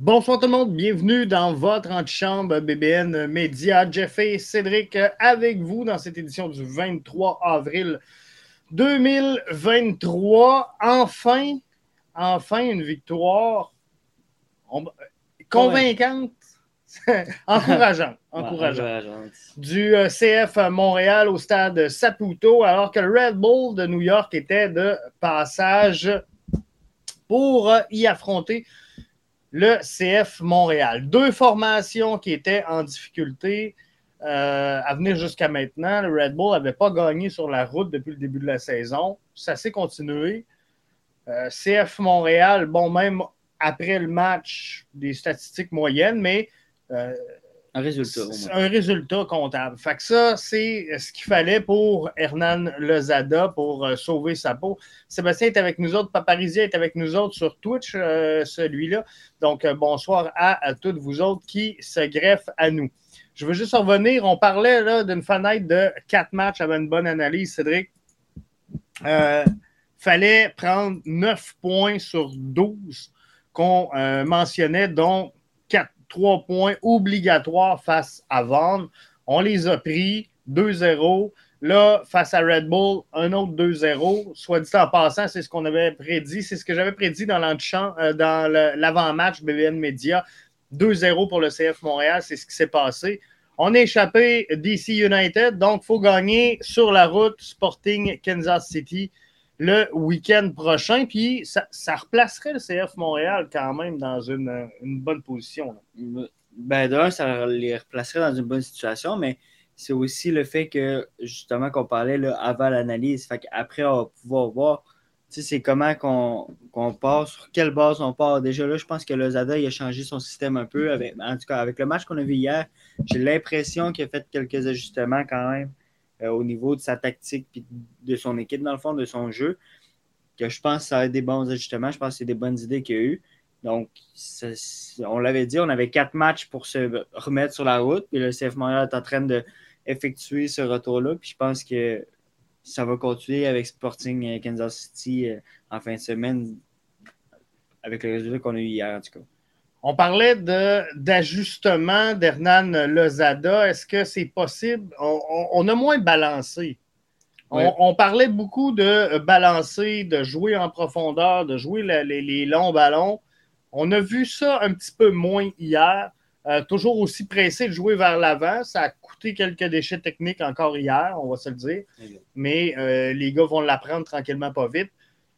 Bonsoir tout le monde, bienvenue dans votre antichambre BBN Média. Jeff et Cédric avec vous dans cette édition du 23 avril 2023. Enfin, enfin une victoire convaincante, encourageante, encourageante. Du euh, CF Montréal au stade Saputo, alors que le Red Bull de New York était de passage pour euh, y affronter le CF Montréal. Deux formations qui étaient en difficulté euh, à venir jusqu'à maintenant. Le Red Bull n'avait pas gagné sur la route depuis le début de la saison. Ça s'est continué. Euh, CF Montréal, bon, même après le match, des statistiques moyennes, mais euh, un résultat. Un résultat comptable. Fait que ça, c'est ce qu'il fallait pour Hernan Lozada pour euh, sauver sa peau. Sébastien est avec nous autres. Paparizia est avec nous autres sur Twitch, euh, celui-là. Donc, euh, bonsoir à, toutes vous autres qui se greffent à nous. Je veux juste revenir. On parlait d'une fenêtre de quatre matchs avec une bonne analyse, Cédric. fallait prendre 9 points sur 12 qu'on mentionnait, dont trois points obligatoires face à Vaughan. On les a pris 2-0. Là, face à Red Bull, un autre 2-0. Soit dit en passant, c'est ce qu'on avait prédit. C'est ce que j'avais prédit dans euh, l'avant-match BVN Media. 2-0 pour le CF Montréal, c'est ce qui s'est passé. On a échappé DC United, donc il faut gagner sur la route Sporting Kansas City le week-end prochain. Puis ça, replacerait le CF Montréal quand même dans une, bonne position. Ben, d'un, ça les replacerait dans une bonne situation, mais c'est aussi le fait que, justement, qu'on parlait là, avant l'analyse. Fait qu'après, on va pouvoir voir c'est comment qu'on part, sur quelle base on part. Déjà là, je pense que Lozada il a changé son système un peu. En tout cas, avec le match qu'on a vu hier, j'ai l'impression qu'il a fait quelques ajustements quand même. Euh, au niveau de sa tactique et de son équipe, dans le fond, de son jeu. Que je pense que ça a des bons ajustements. Je pense que c'est des bonnes idées qu'il y a eu. Donc, on l'avait dit, on avait quatre matchs pour se remettre sur la route. Puis le CF Montréal est en train d'effectuer ce retour-là. Puis je pense que ça va continuer avec Sporting Kansas City euh, en fin de semaine avec le résultat qu'on a eu hier, en tout cas. On parlait d'ajustement d'Hernan Lozada. Est-ce que c'est possible? On, a moins balancé. On, parlait beaucoup de balancer, de jouer en profondeur, de jouer les, longs ballons. On a vu ça un petit peu moins hier. Euh, toujours aussi pressé de jouer vers l'avant. Ça a coûté quelques déchets techniques encore hier, on va se le dire. Mais euh, les gars vont l'apprendre tranquillement, pas vite.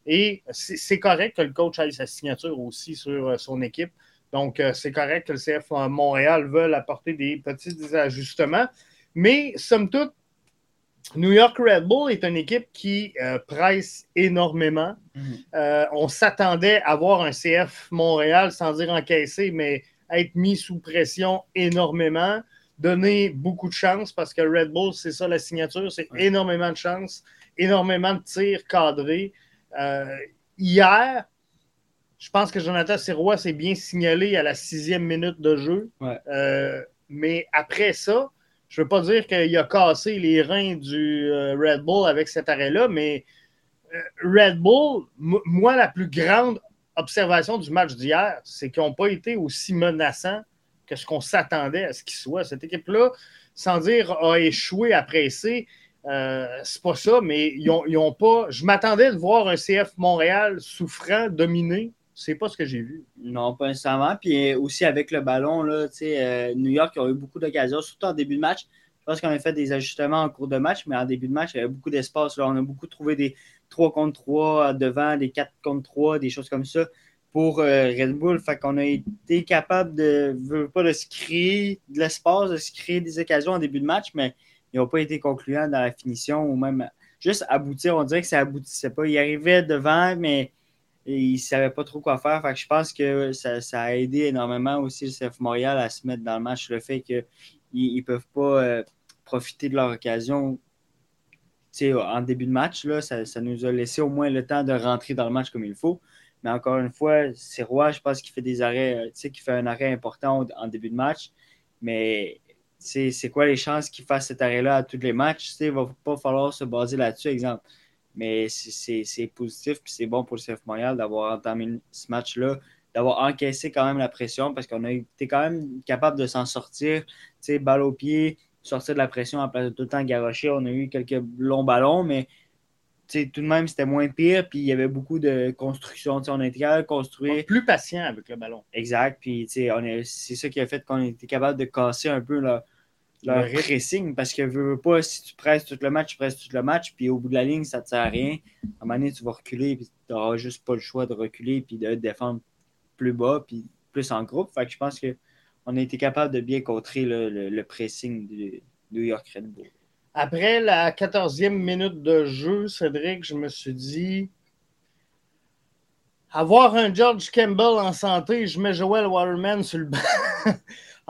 Et c'est correct que le coach ait sa signature aussi sur euh, son équipe. Donc, euh, c'est correct que le CF Montréal veuille apporter des petits ajustements. Mais, somme toute, New York Red Bull est une équipe qui euh, presse énormément. Mhm. Euh, on s'attendait à voir un CF Montréal, sans dire encaisser, mais être mis sous pression énormément, donner beaucoup de chance parce que Red Bull, c'est ça la signature, c'est énormément de chance, énormément de tirs cadrés. hier, je pense que Jonathan Sirois s'est bien signalé à la sixième minute de jeu. Euh, mais après ça, je ne veux pas dire qu'il a cassé les reins du euh, Red Bull avec cet arrêt-là, mais euh, Red Bull, moi, la plus grande observation du match d'hier, c'est qu'ils n'ont pas été aussi menaçants que ce qu'on s'attendait à ce qu'ils soient. Cette équipe-là, sans dire a échoué à presser, c'est pas ça, mais ils ont, pas. Je m'attendais de voir un CF Montréal souffrant, dominé c'est pas ce que j'ai vu. Non, pas nécessairement. Puis euh, aussi avec le ballon, là, euh, New York a eu beaucoup d'occasions, surtout en début de match. Je pense qu'on a fait des ajustements en cours de match, mais en début de match, il y avait beaucoup d'espace. On a beaucoup trouvé des 3 contre 3 devant, des 4 contre 3, des choses comme ça pour euh, Red Bull. Fait qu'on a été capable de, pas de se créer de l'espace, de se créer des occasions en début de match, mais ils n'ont pas été concluants dans la finition ou même juste aboutir. On dirait que ça aboutissait pas. Ils arrivaient devant, mais ils ne savaient pas trop quoi faire. Je pense que ça, a aidé énormément aussi le CF Montréal à se mettre dans le match. Le fait qu'ils ne peuvent pas euh, profiter de leur occasion en début de match, là, ça, nous a laissé au moins le temps de rentrer dans le match comme il faut. Mais encore une fois, c'est Roy, je pense qu'il fait des arrêts, euh, qui fait un arrêt important en début de match. Mais c'est quoi les chances qu'il fasse cet arrêt-là à tous les matchs? Il ne va pas falloir se baser là-dessus, exemple. Mais c'est positif, puis c'est bon pour le CF Montréal d'avoir entamé ce match-là d'avoir encaissé quand même la pression parce qu'on a été quand même capable de s'en sortir. Tu sais, balle au pied, sortir de la pression en place de tout le temps garocher. On a eu quelques longs ballons, mais tout de même, c'était moins pire. Puis il y avait beaucoup de construction. On a été capable de construire. Plus patient avec le ballon. Exact. Puis c'est ça qui a fait qu'on était capable de casser un peu leur, leur pressing. Parce que veux, pas, si tu presses tout le match, tu presses tout le match. Puis au bout de la ligne, ça ne te sert à rien. À un moment donné, tu vas reculer. Puis tu n'auras juste pas le choix de reculer. Puis de défendre plus bas. Puis plus en groupe. Fait que je pense qu'on a été capable de bien contrer le, pressing du New York Red Bull. Après la 14e minute de jeu, Cédric, je me suis dit avoir un George Campbell en santé, je mets Joel Waterman sur le banc.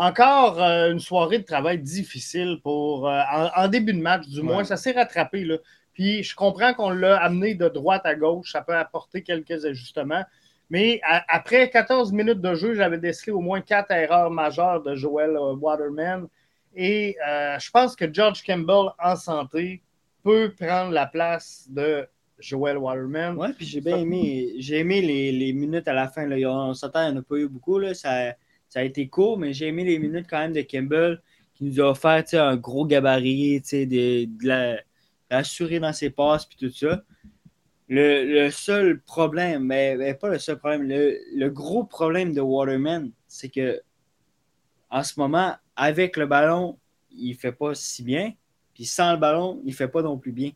Encore euh, une soirée de travail difficile pour euh, en, début de match, du moins. Ça s'est rattrapé. Là. Puis je comprends qu'on l'a amené de droite à gauche. Ça peut apporter quelques ajustements. Mais après 14 minutes de jeu, j'avais décelé au moins quatre erreurs majeures de Joel euh, Waterman. Et euh, je pense que George Campbell, en santé, peut prendre la place de Joel Waterman. Oui, puis j'ai bien aimé, j'ai aimé les, minutes à la fin. Là. On s'entend, il n'y en a pas eu beaucoup. Là. Ça, ça a été court, mais j'ai aimé les minutes quand même de Campbell qui nous a offert un gros gabarit, de, de l'assurer dans ses passes puis tout ça. Le, seul problème, mais, pas le seul problème, le, le gros problème de Waterman, c'est que en ce moment, avec le ballon, il fait pas si bien. Puis sans le ballon, il fait pas non plus bien.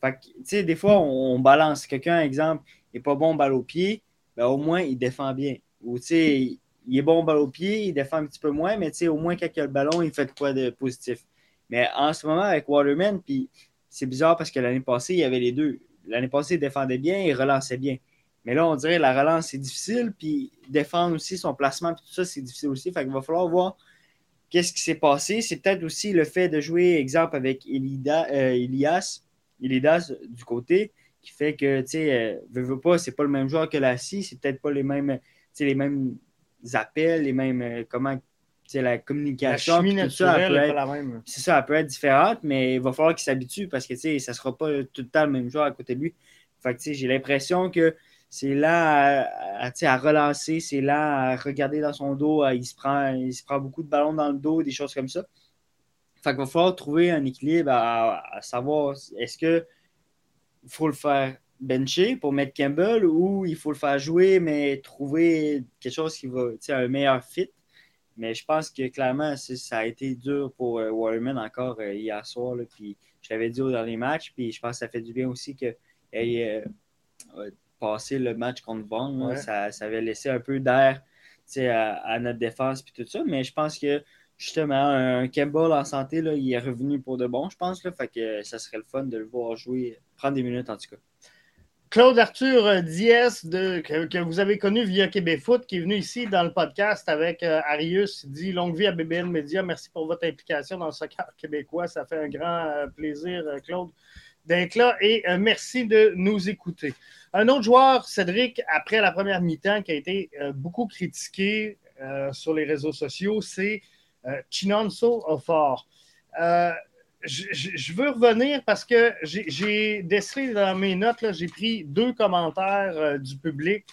Fait que, tu sais, des fois, on, balance. Quelqu'un, exemple, n'est pas bon balle au pied, ben, au moins, il défend bien. Ou, tu sais, il est bon balle au pied, il défend un petit peu moins, mais, au moins, quand il a le ballon, il fait quoi de positif. Mais en ce moment, avec Waterman, puis c'est bizarre parce que l'année passée, il y avait les deux. L'année passée, il défendait bien, il relançait bien. Mais là, on dirait que la relance, c'est difficile. Puis défendre aussi son placement, puis tout ça, c'est difficile aussi. Fait qu'il va falloir voir qu'est-ce qui s'est passé. C'est peut-être aussi le fait de jouer, exemple, avec Elida, euh, Elias, Elidas du côté, qui fait que, tu sais, euh, pas, c'est pas le même joueur que la c'est peut-être pas les mêmes, les mêmes appels, les mêmes, euh, comment, la communication. La chimie ça, la même. C'est ça, elle peut être différente, mais il va falloir qu'il s'habitue parce que, tu sais, ça sera pas tout le temps le même joueur à côté de lui. Fait que, tu sais, j'ai l'impression que c'est là à, relancer, c'est là à regarder dans son dos. il, se prend, il se prend beaucoup de ballons dans le dos, des choses comme ça. Fait qu'il va falloir trouver un équilibre à, savoir est-ce que faut le faire bencher pour mettre Campbell ou il faut le faire jouer, mais trouver quelque chose qui va, un meilleur fit. Mais je pense que clairement, ça a été dur pour euh, Waterman encore euh, hier soir. puis je l'avais dit au dernier match, puis je pense que ça fait du bien aussi que euh, passer le match contre Vaughn. Ça, ça, avait laissé un peu d'air à, à, notre défense et tout ça. Mais je pense que justement, un Campbell en santé, là, il est revenu pour de bon, je pense. Là, fait que ça serait le fun de le voir jouer, prendre des minutes en tout cas. Claude Arthur Diaz, que, vous avez connu via Québec Foot, qui est venu ici dans le podcast avec euh, Arius, dit Longue vie à BBN Media. Merci pour votre implication dans le soccer québécois. Ça fait un grand euh, plaisir, euh, Claude, d'être là et merci de nous écouter. Un autre joueur, Cédric, après la première mi-temps, qui a été beaucoup critiqué sur les réseaux sociaux, c'est Chinonso Ofor. Je, veux revenir parce que j'ai décelé dans mes notes, j'ai pris deux commentaires du public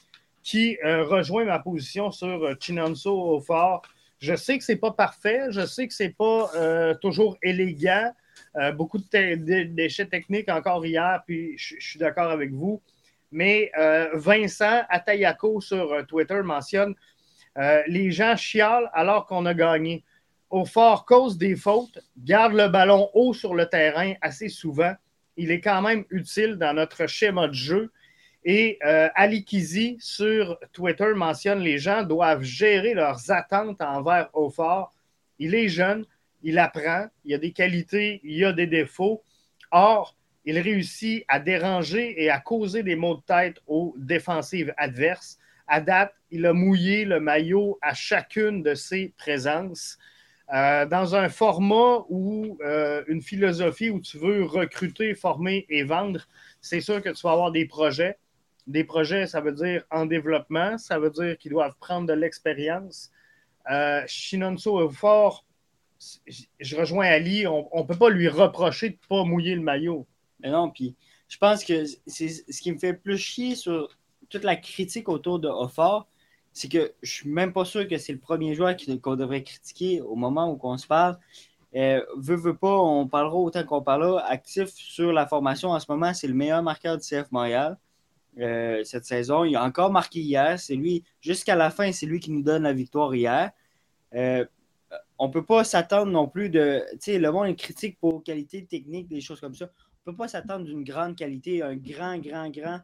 qui rejoignent ma position sur Chinonso Ofor. Je sais que ce n'est pas parfait, je sais que ce n'est pas toujours élégant, beaucoup de déchets techniques encore hier, puis je suis d'accord avec vous. Mais euh, Vincent Atayako sur euh, Twitter mentionne euh, les gens chialent alors qu'on a gagné. Au fort cause des fautes, garde le ballon haut sur le terrain assez souvent. Il est quand même utile dans notre schéma de jeu. Et Ali Kizi sur Twitter mentionne les gens doivent gérer leurs attentes envers Aufort. Il est jeune, il apprend, il a des qualités, il a des défauts. Or, il réussit à déranger et à causer des maux de tête aux défensives adverses. À date, il a mouillé le maillot à chacune de ses présences. Euh, dans un format ou euh, une philosophie où tu veux recruter, former et vendre, c'est sûr que tu vas avoir des projets. Des projets, ça veut dire en développement, ça veut dire qu'ils doivent prendre de l'expérience. Euh, Shinonso fort. Je rejoins Ali, on ne peut pas lui reprocher de ne pas mouiller le maillot. Mais non, puis je pense que c'est ce qui me fait plus chier sur toute la critique autour de Offort, c'est que je suis même pas sûr que c'est le premier joueur qu'on devrait critiquer au moment où on se parle. Euh, veut, pas, on parlera autant qu'on parlera. Actif sur la formation en ce moment, c'est le meilleur marqueur du CF Montréal euh, cette saison. Il a encore marqué hier. C'est lui, jusqu'à la fin, c'est lui qui nous donne la victoire hier. Euh, on peut pas s'attendre non plus de. Tu sais, le monde est critique pour qualité technique, des choses comme ça. On peut pas s'attendre d'une grande qualité, un grand, grand, grand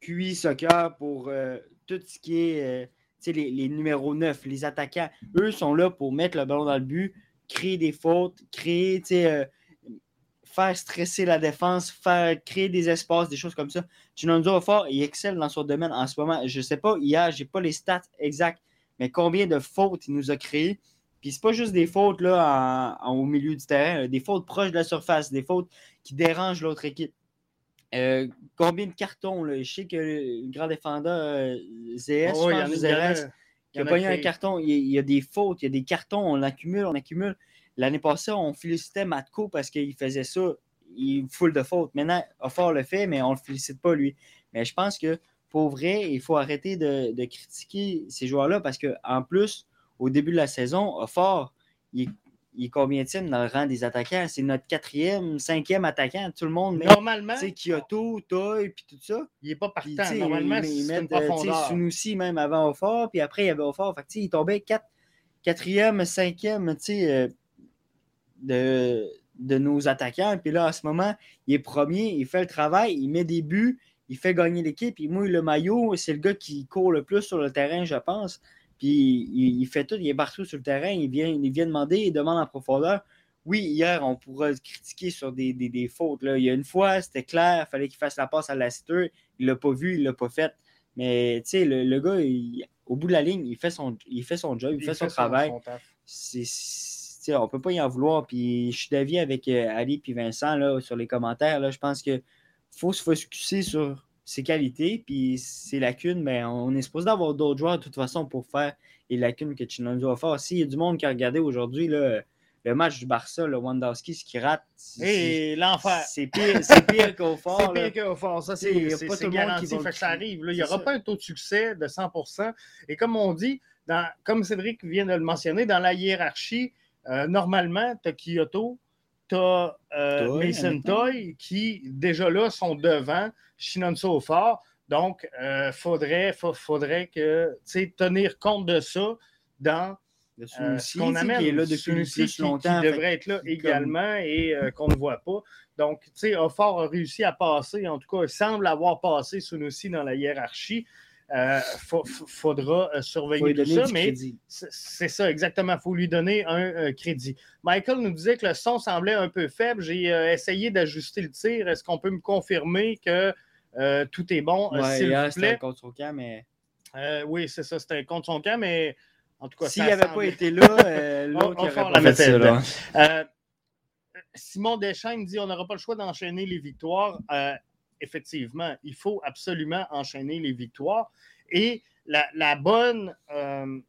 QI soccer pour euh, tout ce qui est les, numéros 9, les attaquants. Eux sont là pour mettre le ballon dans le but, créer des fautes, créer, euh, faire stresser la défense, faire créer des espaces, des choses comme ça. Chinonzo fort, il excelle dans son domaine en ce moment. Je ne sais pas, hier, je n'ai pas les stats exacts, mais combien de fautes il nous a créées. Puis c'est pas juste des fautes là, au milieu du terrain, des fautes proches de la surface, des fautes qui dérangent l'autre équipe. Euh, combien de cartons? Là? Je sais que le grand défendeur euh, ZS, oh, je pense, il a pas eu un carton. Il, y a des fautes, il y a des cartons, on accumule, on accumule. L'année passée, on félicitait Matko parce qu'il faisait ça. Il foule de fautes. Maintenant, Offort le fait, mais on ne le félicite pas lui. Mais je pense que pour vrai, il faut arrêter de, critiquer ces joueurs-là parce qu'en plus, au début de la saison, Offort, il, il est combien dans le rang des attaquants? C'est notre quatrième, cinquième attaquant. Tout le monde met. Normalement. Tu Kyoto, Toy, puis tout ça. Il n'est pas partant. Normalement, il met Sunusi même avant Offort, puis après, il y avait Offort. Fait il tombait quatre, quatrième, cinquième, euh, de, de nos attaquants. Puis là, en ce moment, il est premier, il fait le travail, il met des buts, il fait gagner l'équipe, il mouille le maillot. C'est le gars qui court le plus sur le terrain, je pense. Puis il, fait tout, il est partout sur le terrain, il vient, il vient demander, il demande en profondeur. Oui, hier, on pourra critiquer sur des, fautes. Là. Il y a une fois, c'était clair, il fallait qu'il fasse la passe à Lassiter. Il ne l'a pas vu, il ne l'a pas fait. Mais tu sais, le, gars, au bout de la ligne, il fait son, il fait son job, il, fait, son, travail. on ne on peut pas y en vouloir. Puis je suis d'avis avec euh, Ali et Vincent là, sur les commentaires. Là, je pense qu'il faut se focuser sur ses qualités, puis ses lacunes, mais on est supposé d'avoir d'autres joueurs de toute façon pour faire les lacunes que Chinonzo a fait. S'il y a du monde qui a regardé aujourd'hui le match du Barça, le Wandowski, ce qui rate. Et l'enfer. C'est pire, c'est pire qu'au fort. c'est pire qu'au fort. Ça, c'est garanti. Fait que ça arrive. il n'y aura pas un taux de succès de 100% Et comme on dit, dans, comme Cédric vient de le mentionner, dans la hiérarchie, euh, normalement, tu as Kyoto, tu as euh, Mason Toy qui, déjà là, sont devant Shinonso fort. Donc, il euh, faudrait, faudrait que, tenir compte de ça dans euh, ce qu'on amène. Qui est là depuis plus longtemps. Qui devrait être là également et qu'on ne voit pas. Donc, tu sais, Offort a réussi à passer, en tout cas, il semble avoir passé Sunusi dans la hiérarchie. Il euh, faudra euh, surveiller tout ça, mais c'est ça, exactement. Il faut lui donner un euh, crédit. Michael nous disait que le son semblait un peu faible. J'ai essayé d'ajuster le tir. Est-ce qu'on peut me confirmer que tout est bon? s'il vous plaît? contre son camp, mais. oui, c'est ça, c'était contre son camp, mais en tout cas, s'il n'avait pas été là, l'autre aurait pas fait ça. Simon Deschênes dit on n'aura pas le choix d'enchaîner les victoires effectivement, il faut absolument enchaîner les victoires. Et la, bonne, euh,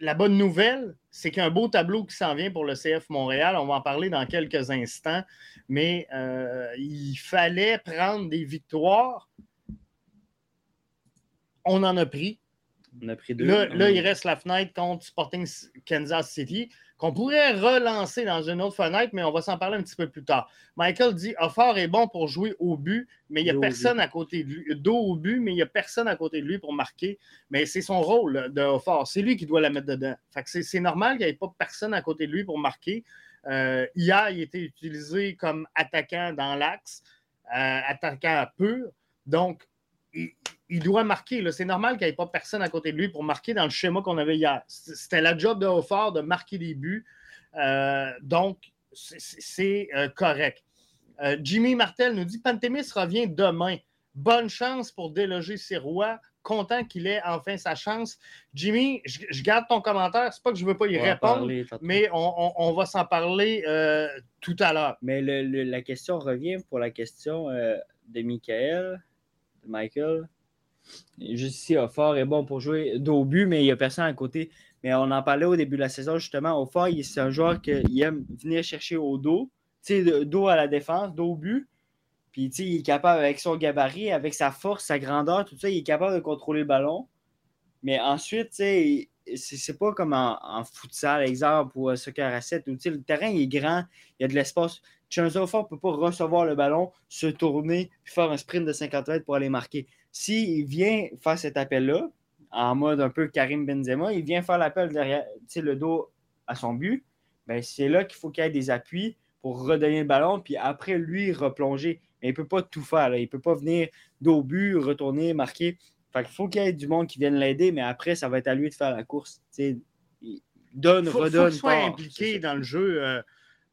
la bonne nouvelle, c'est qu'il y a un beau tableau qui s'en vient pour le CF Montréal. On va en parler dans quelques instants. Mais euh, il fallait prendre des victoires. On en a pris. On a pris deux. Là, il reste la fenêtre contre Sporting Kansas City qu'on pourrait relancer dans une autre fenêtre, mais on va s'en parler un petit peu plus tard. Michael dit Offort est bon pour jouer au but, mais il n'y a personne à côté de lui. Dos au but, mais il n'y a personne à côté de lui pour marquer. Mais c'est son rôle de Offort. C'est lui qui doit la mettre dedans. c'est normal qu'il n'y ait pas personne à côté de lui pour marquer. Euh, hier, il était utilisé comme attaquant dans l'axe, euh, attaquant pur. Donc, il, doit marquer. C'est normal qu'il n'y ait pas personne à côté de lui pour marquer dans le schéma qu'on avait hier. C'était la job de Hautfort de marquer des buts. Euh, donc, c'est euh, correct. Euh, Jimmy Martel nous dit Pantémis revient demain. Bonne chance pour déloger ses rois. Content qu'il ait enfin sa chance. Jimmy, je, garde ton commentaire. C'est pas que je ne veux pas y répondre, mais on, va s'en parler tout à l'heure. Mais la question revient pour la question de Michael. Michael. Juste ici, Offort est bon pour jouer dos but, mais il n'y a personne à côté. Mais on en parlait au début de la saison, justement. Offort, c'est un joueur qui aime venir chercher au dos, tu sais, dos à la défense, dos au but. Puis, il est capable, avec son gabarit, avec sa force, sa grandeur, tout ça, il est capable de contrôler le ballon. Mais ensuite, tu sais, c'est pas comme en, futsal, exemple, ou soccer à 7, où le terrain est grand, il y a de l'espace. Chunsofa ne peut pas recevoir le ballon, se tourner, puis faire un sprint de 50 mètres pour aller marquer. S'il vient faire cet appel-là, en mode un peu Karim Benzema, il vient faire l'appel derrière le dos à son but, ben c'est là qu'il faut qu'il y ait des appuis pour redonner le ballon, puis après, lui, replonger. Mais il ne peut pas tout faire. Il ne peut pas venir dos but, retourner, marquer. Fait faut qu'il y ait du monde qui vienne l'aider, mais après, ça va être à lui de faire la course. donne, faut, redonne. Faut qu'il soit impliqué dans le jeu. Euh,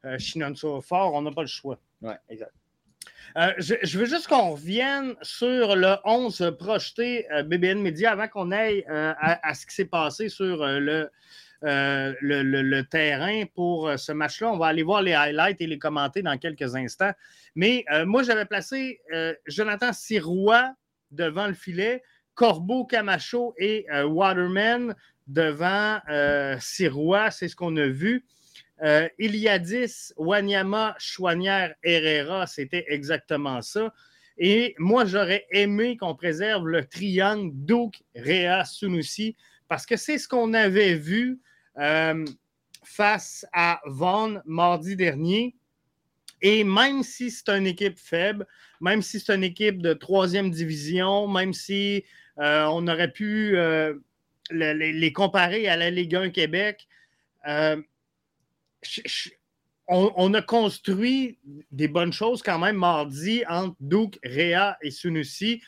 euh, fort, on n'a pas le choix. Oui, exact. Euh, je, veux juste qu'on revienne sur le 11 projeté euh, BBN Media avant qu'on aille euh, à, ce qui s'est passé sur le, le, terrain pour ce match-là. On va aller voir les highlights et les commenter dans quelques instants. Mais moi, j'avais placé Jonathan Sirois devant le filet, Corbeau, Camacho et Waterman devant Sirois. C'est ce qu'on a vu. Euh, Iliadis, Wanyama, Chouanière, Herrera, c'était exactement ça. Et moi, j'aurais aimé qu'on préserve le triangle Duke, Réa, Sunusi, parce que c'est ce qu'on avait vu euh, face à Vaughan mardi dernier. Et même si c'est une équipe faible, même si c'est une équipe de troisième division, même si euh, on aurait pu les, comparer à la Ligue 1 Québec, on, a construit des bonnes choses quand même mardi entre Duke, Réa et Sunusi.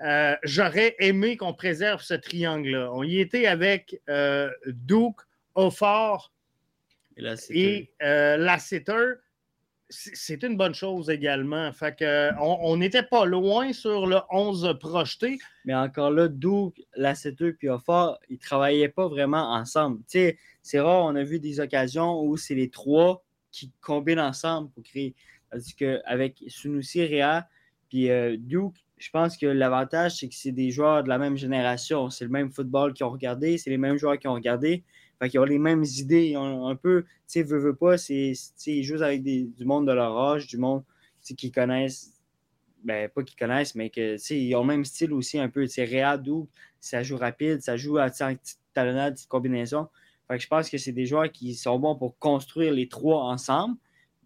Euh, j'aurais aimé qu'on préserve ce triangle-là. On y était avec euh, Duke, Offort et, euh, Lasseter. C'est une bonne chose également. Fait que, on n'était pas loin sur le 11 projeté. Mais encore là, Duke, Lasseter et Offort, ils ne travaillaient pas vraiment ensemble. C'est rare, on a vu des occasions où c'est les trois qui combinent ensemble pour créer. Parce qu'avec Sunusi, Réa, puis euh, Duke, je pense que l'avantage, c'est que c'est des joueurs de la même génération. C'est le même football qu'ils ont regardé, c'est les mêmes joueurs qui ont regardé. Fait qu'ils ont les mêmes idées. Ils un peu, tu sais, veut, veut pas, c'est, ils jouent avec du monde de leur âge, du monde qui connaissent, ben pas qu'ils connaissent, mais que, ils ont le même style aussi un peu. C'est Réa, Duke, ça joue rapide, ça joue à petite talonnade, petite combinaison je pense que c'est des joueurs qui sont bons pour construire les trois ensemble.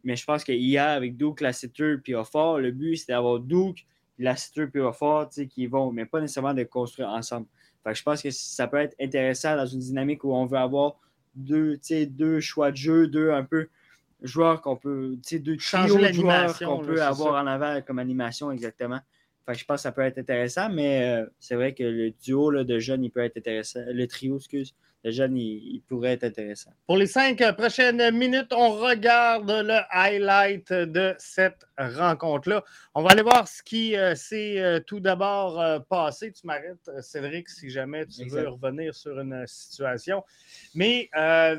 Mais je pense qu'hier, avec Duke, Lassiter puis Offort, le but, c'est d'avoir Duke, Lassiter puis Offort qui vont, mais pas nécessairement de construire ensemble. Je pense que ça peut être intéressant dans une dynamique où on veut avoir deux, deux choix de jeu, deux un peu joueurs qu'on peut, deux trios de joueurs qu'on peut avoir en avant comme animation exactement. je pense que ça peut être intéressant, mais euh, c'est vrai que le duo de jeunes, il peut être intéressant. Le trio, excuse, le jeune, il, pourrait être intéressant. Pour les cinq prochaines minutes, on regarde le highlight de cette rencontre-là. On va aller voir ce qui euh, s'est euh, tout d'abord euh, passé. Tu m'arrêtes, Cédric, si jamais tu veux revenir sur une situation. Mais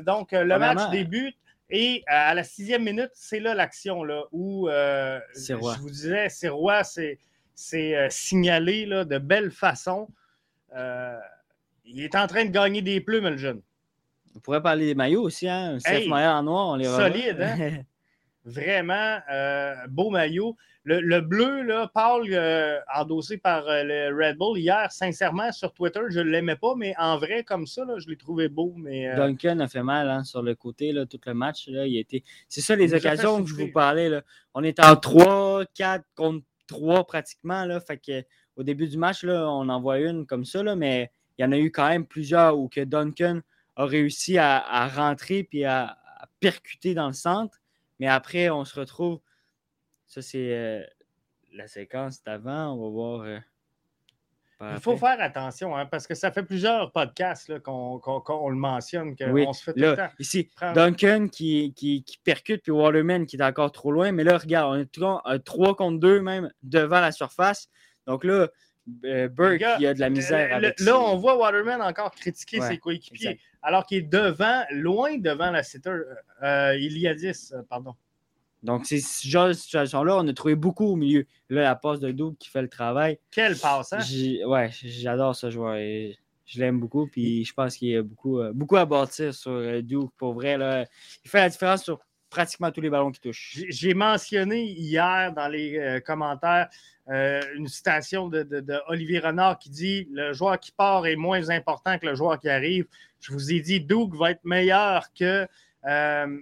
donc, le match débute. Et à la sixième minute, c'est là l'action là, où je vous disais, c'est roi, c'est signalé là, de belle façon. Il est en train de gagner des plumes, le jeune. On pourrait parler des maillots aussi, hein? Un hey, maillot en noir, on les Solide, hein? Vraiment, euh, beau maillot. Le, bleu, là, Paul, euh, endossé par euh, le Red Bull, hier, sincèrement, sur Twitter, je ne l'aimais pas, mais en vrai, comme ça, là, je l'ai trouvé beau. Mais, Duncan a fait mal hein, sur le côté, là, tout le match. Là, il était... C'est ça les occasions que je vous parlais. Là. On est en 3, 4 contre 3 pratiquement. Là, fait que, au début du match, là, on en voit une comme ça, là, mais il y en a eu quand même plusieurs où que Duncan a réussi à, rentrer puis à, percuter dans le centre. Mais après, on se retrouve. Ça, c'est euh, la séquence d'avant. On va voir. Euh, il faut faire attention, hein, parce que ça fait plusieurs podcasts qu'on le mentionne, qu'on se fait tout le temps. Ici, Duncan qui, qui, percute, puis Waterman qui est encore trop loin. Mais là, regarde, on est 3 contre 2 même devant la surface. Donc là, euh, Burke il a de la misère. avec là, on voit Waterman encore critiquer ses coéquipiers, alors qu'il est devant, loin devant la sitter. Euh, il y a 10, euh, pardon. Donc, c'est ce genre de situation-là, on a trouvé beaucoup au milieu. Là, la passe de Double qui fait le travail. Quelle passe, hein? Ouais, j'adore ce joueur. Et je l'aime beaucoup. Puis je pense qu'il y a beaucoup, beaucoup à bâtir sur Duke. Pour vrai, là, il fait la différence sur pratiquement tous les ballons qui touchent. J'ai mentionné hier dans les euh, commentaires euh, une citation de, Olivier Renard qui dit Le joueur qui part est moins important que le joueur qui arrive. Je vous ai dit, Doug va être meilleur que euh,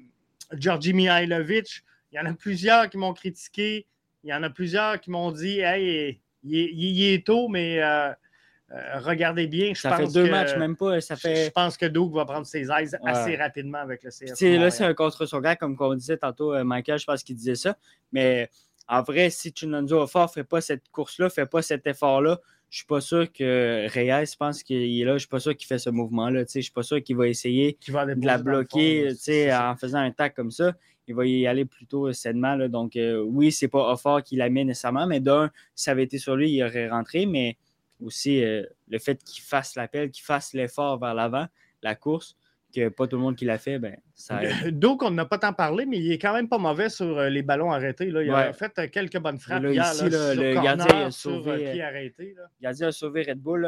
Georgi Mihailovic. Il y en a plusieurs qui m'ont critiqué. Il y en a plusieurs qui m'ont dit Hey, il, est tôt, mais. Euh, regardez bien. Je ça fait deux matchs, même pas. Ça fait... Je pense que Doug va prendre ses aises assez rapidement avec le CF. Là, c'est un contre son gars, comme on disait tantôt, Michael, je pense qu'il disait ça. Mais en vrai, si Chinonzo Offort ne fait pas cette course-là, ne fait pas cet effort-là, je ne suis pas sûr que Reyes pense qu'il est là. Je ne suis pas sûr qu'il fait ce mouvement-là. Je ne suis pas sûr qu'il va essayer de la bloquer en faisant un tac comme ça. Il va y aller plutôt sainement. Là. Donc, euh, oui, c'est pas Offort qui la met nécessairement, mais d'un, si ça avait été sur lui, il aurait rentré. Mais aussi euh, le fait qu'il fasse l'appel, qu'il fasse l'effort vers l'avant, la course, que pas tout le monde qui l'a fait, ben, ça Donc, on n'a pas tant parlé, mais il est quand même pas mauvais sur euh, les ballons arrêtés. Là. Il a fait euh, quelques bonnes frappes là, hier, ici, là, le gardien a sauvé, pied arrêté, gardien a sauvé Red Bull.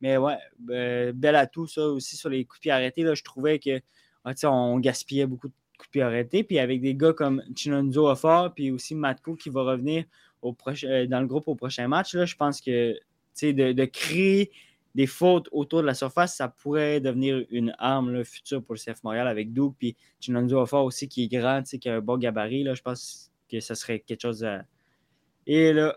mais ouais, bel atout, ça aussi sur les coups de pied arrêtés. Là, je trouvais que ah, on gaspillait beaucoup de coups de pied arrêtés. Puis avec des gars comme Chinonzo fort, puis aussi Matko qui va revenir au dans le groupe au prochain match, là, je pense que de, de, créer des fautes autour de la surface, ça pourrait devenir une arme là, future pour le CF Montréal avec Doug. Puis Chinonzo Offort aussi qui est grand, qui a un bon gabarit. Là, je pense que ça serait quelque chose à. Et là.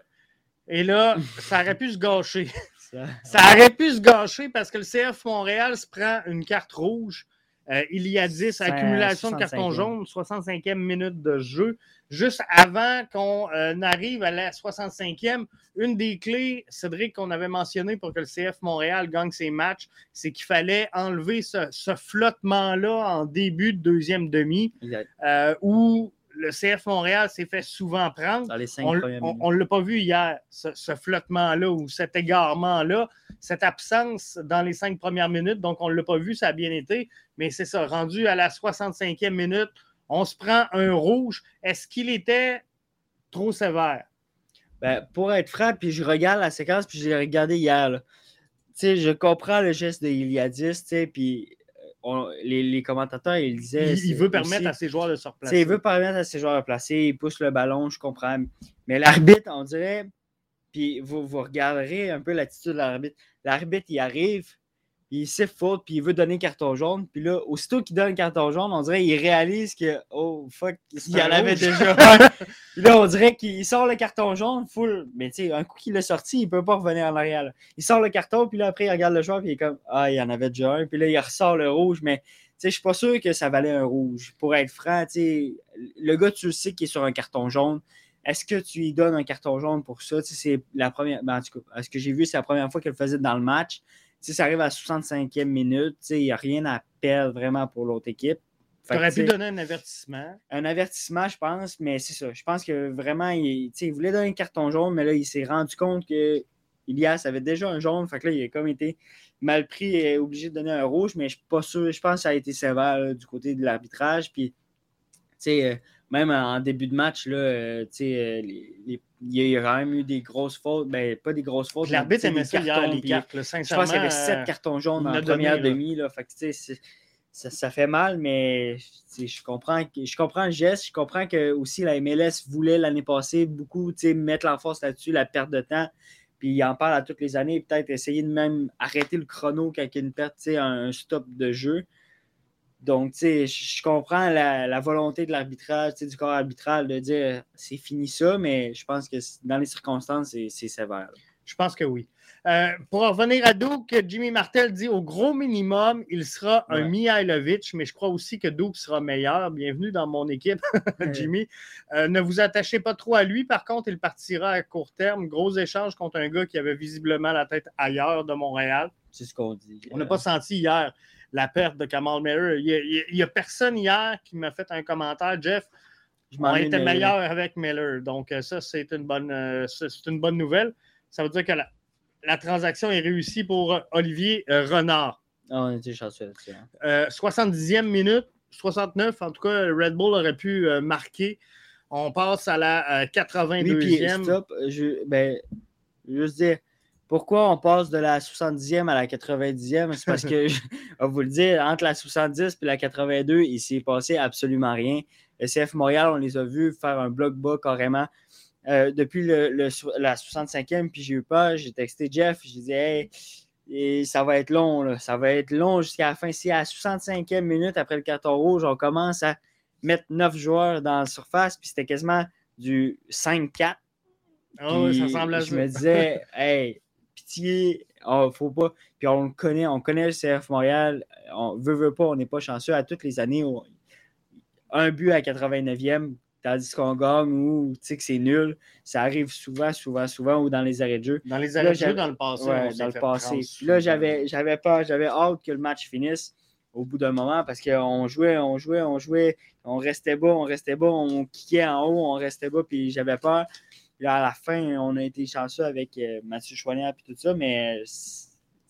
Et là, ça aurait pu se gâcher. ça aurait pu se gâcher parce que le CF Montréal se prend une carte rouge euh, il y a 10 accumulation de cartons jaunes, 65e minute de jeu. Juste avant qu'on euh, arrive à la 65e, une des clés, Cédric, qu'on avait mentionné pour que le CF Montréal gagne ses matchs, c'est qu'il fallait enlever ce, flottement-là en début de deuxième demi, euh, où le CF Montréal s'est fait souvent prendre. on ne l'a pas vu hier, ce, flottement-là ou cet égarement-là, cette absence dans les cinq premières minutes. Donc, on ne l'a pas vu, ça a bien été. Mais c'est ça, rendu à la 65e minute, on se prend un rouge. Est-ce qu'il était trop sévère? Ben, pour être franc, puis je regarde la séquence, puis je l'ai regardé hier. Je comprends le geste de Iliadis, puis les, commentateurs, ils disaient. Il, veut permettre à ses joueurs de se replacer. Il veut permettre à ses joueurs de se placer, il pousse le ballon, je comprends. Mais l'arbitre, on dirait, puis vous, vous regarderez un peu l'attitude de l'arbitre. L'arbitre, il arrive, il sait faute, puis il veut donner carton jaune. Puis là, aussitôt qu'il donne carton jaune, on dirait qu'il réalise que, oh fuck, il y en avait déjà. puis là, on dirait qu'il sort le carton jaune, full. Mais tu sais, un coup qu'il l'a sorti, il peut pas revenir en arrière. Il sort le carton, puis là, après, il regarde le joueur, puis il est comme, ah, il y en avait déjà un. Puis là, il ressort le rouge, mais tu sais, je suis pas sûr que ça valait un rouge. Pour être franc, tu sais, le gars, tu le sais qu'il est sur un carton jaune. Est-ce que tu lui donnes un carton jaune pour ça? C'est la première. Ben, en tout cas, ce que j'ai vu, c'est la première fois qu'elle le faisait dans le match si ça arrive à 65e minute, il n'y a rien à perdre vraiment pour l'autre équipe. Tu aurais pu donner un avertissement. Un avertissement, je pense, mais c'est ça. Je pense que vraiment, il, il, voulait donner un carton jaune, mais là, il s'est rendu compte que Ilias avait déjà un jaune. Fait que là, il a comme été mal pris et obligé de donner un rouge, mais je suis pas sûr. Je pense que ça a été sévère du côté de l'arbitrage. Puis, tu sais, euh, même en début de match, là, euh, euh, il y a quand même eu des grosses fautes. Ben, pas des grosses fautes. L'arbitre aimait ça hier, les cartes. je pense qu'il y avait sept cartons jaunes en première demi. Là. Fait que, ça, ça, fait mal, mais je comprends, je comprends le geste. Je comprends que aussi la MLS voulait l'année passée beaucoup mettre l'enforce là-dessus, la perte de temps. Puis il en parle à toutes les années, peut-être essayer de même arrêter le chrono quand il y a une perte, un stop de jeu. Donc, tu sais, je comprends la, volonté de l'arbitrage, du corps arbitral de dire c'est fini ça, mais je pense que dans les circonstances, c'est sévère. Je pense que oui. Euh, pour revenir à Doug, Jimmy Martel dit au gros minimum, il sera un Mihailovic, mais je crois aussi que Doug sera meilleur. Bienvenue dans mon équipe, Jimmy. Euh, ne vous attachez pas trop à lui. Par contre, il partira à court terme. Gros échange contre un gars qui avait visiblement la tête ailleurs de Montréal. C'est ce qu'on dit. On n'a pas senti hier la perte de Kamal Miller. Il n'y a, personne hier qui m'a fait un commentaire, Jeff. Je m'en étais meilleur avec Miller. Donc, euh, ça, c'est une, bonne, euh, une bonne nouvelle. Ça veut dire que la, transaction est réussie pour euh, Olivier Renard. Ah, on était chanceux 70e minute, 69, en tout cas, Red Bull aurait pu marquer. On passe à la 82e. Oui, stop. Je, ben, juste dire, pourquoi on passe de la 70e à la 90e? C'est parce que, je vais vous le dire, entre la 70 et la 82, il s'est passé absolument rien. Le CF Montréal, on les a vus faire un bloc bas carrément. Euh, depuis le, la 65e, puis j'ai eu peur, j'ai texté Jeff, je disais, hey, ça va être long, ça va être long jusqu'à la fin. Si à la 65e minute, après le carton rouge, on commence à mettre 9 joueurs dans la surface, puis c'était quasiment du 5-4. Oh, ça semble à Je me disais, hey, pitié, oh, faut pas. Puis on le connaît, on connaît le CF Montréal, on veut, veut pas, on n'est pas chanceux. À toutes les années, un but à 89e, tandis qu'on gagne ou que c'est nul. Ça arrive souvent, souvent, souvent, ou dans les arrêts de jeu. Dans les arrêts de jeu, dans le passé. Ouais, dans le passé. Là, j'avais, j'avais pas, j'avais hâte que le match finisse au bout d'un moment parce qu'on jouait, on jouait, on jouait, on restait bas, on restait bas, on kickait en haut, on restait bas, puis j'avais peur. Là, à la fin, on a été chanceux avec euh, Mathieu Chouanière et tout ça, mais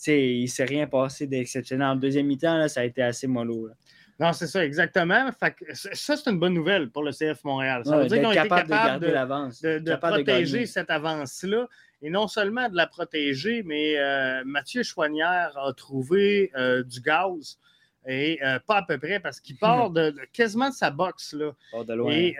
il ne s'est rien passé d'exceptionnel. En deuxième mi-temps, ça a été assez mollo. Non, c'est ça, exactement. ça, c'est une bonne nouvelle pour le CF Montréal. Ça veut dire qu'on été capable de, de, protéger cette avance-là. Et non seulement de la protéger, mais euh, Mathieu Chouanière a trouvé euh, du gaz. Et euh, pas à peu près, parce qu'il part de, quasiment de sa boxe. Là. Et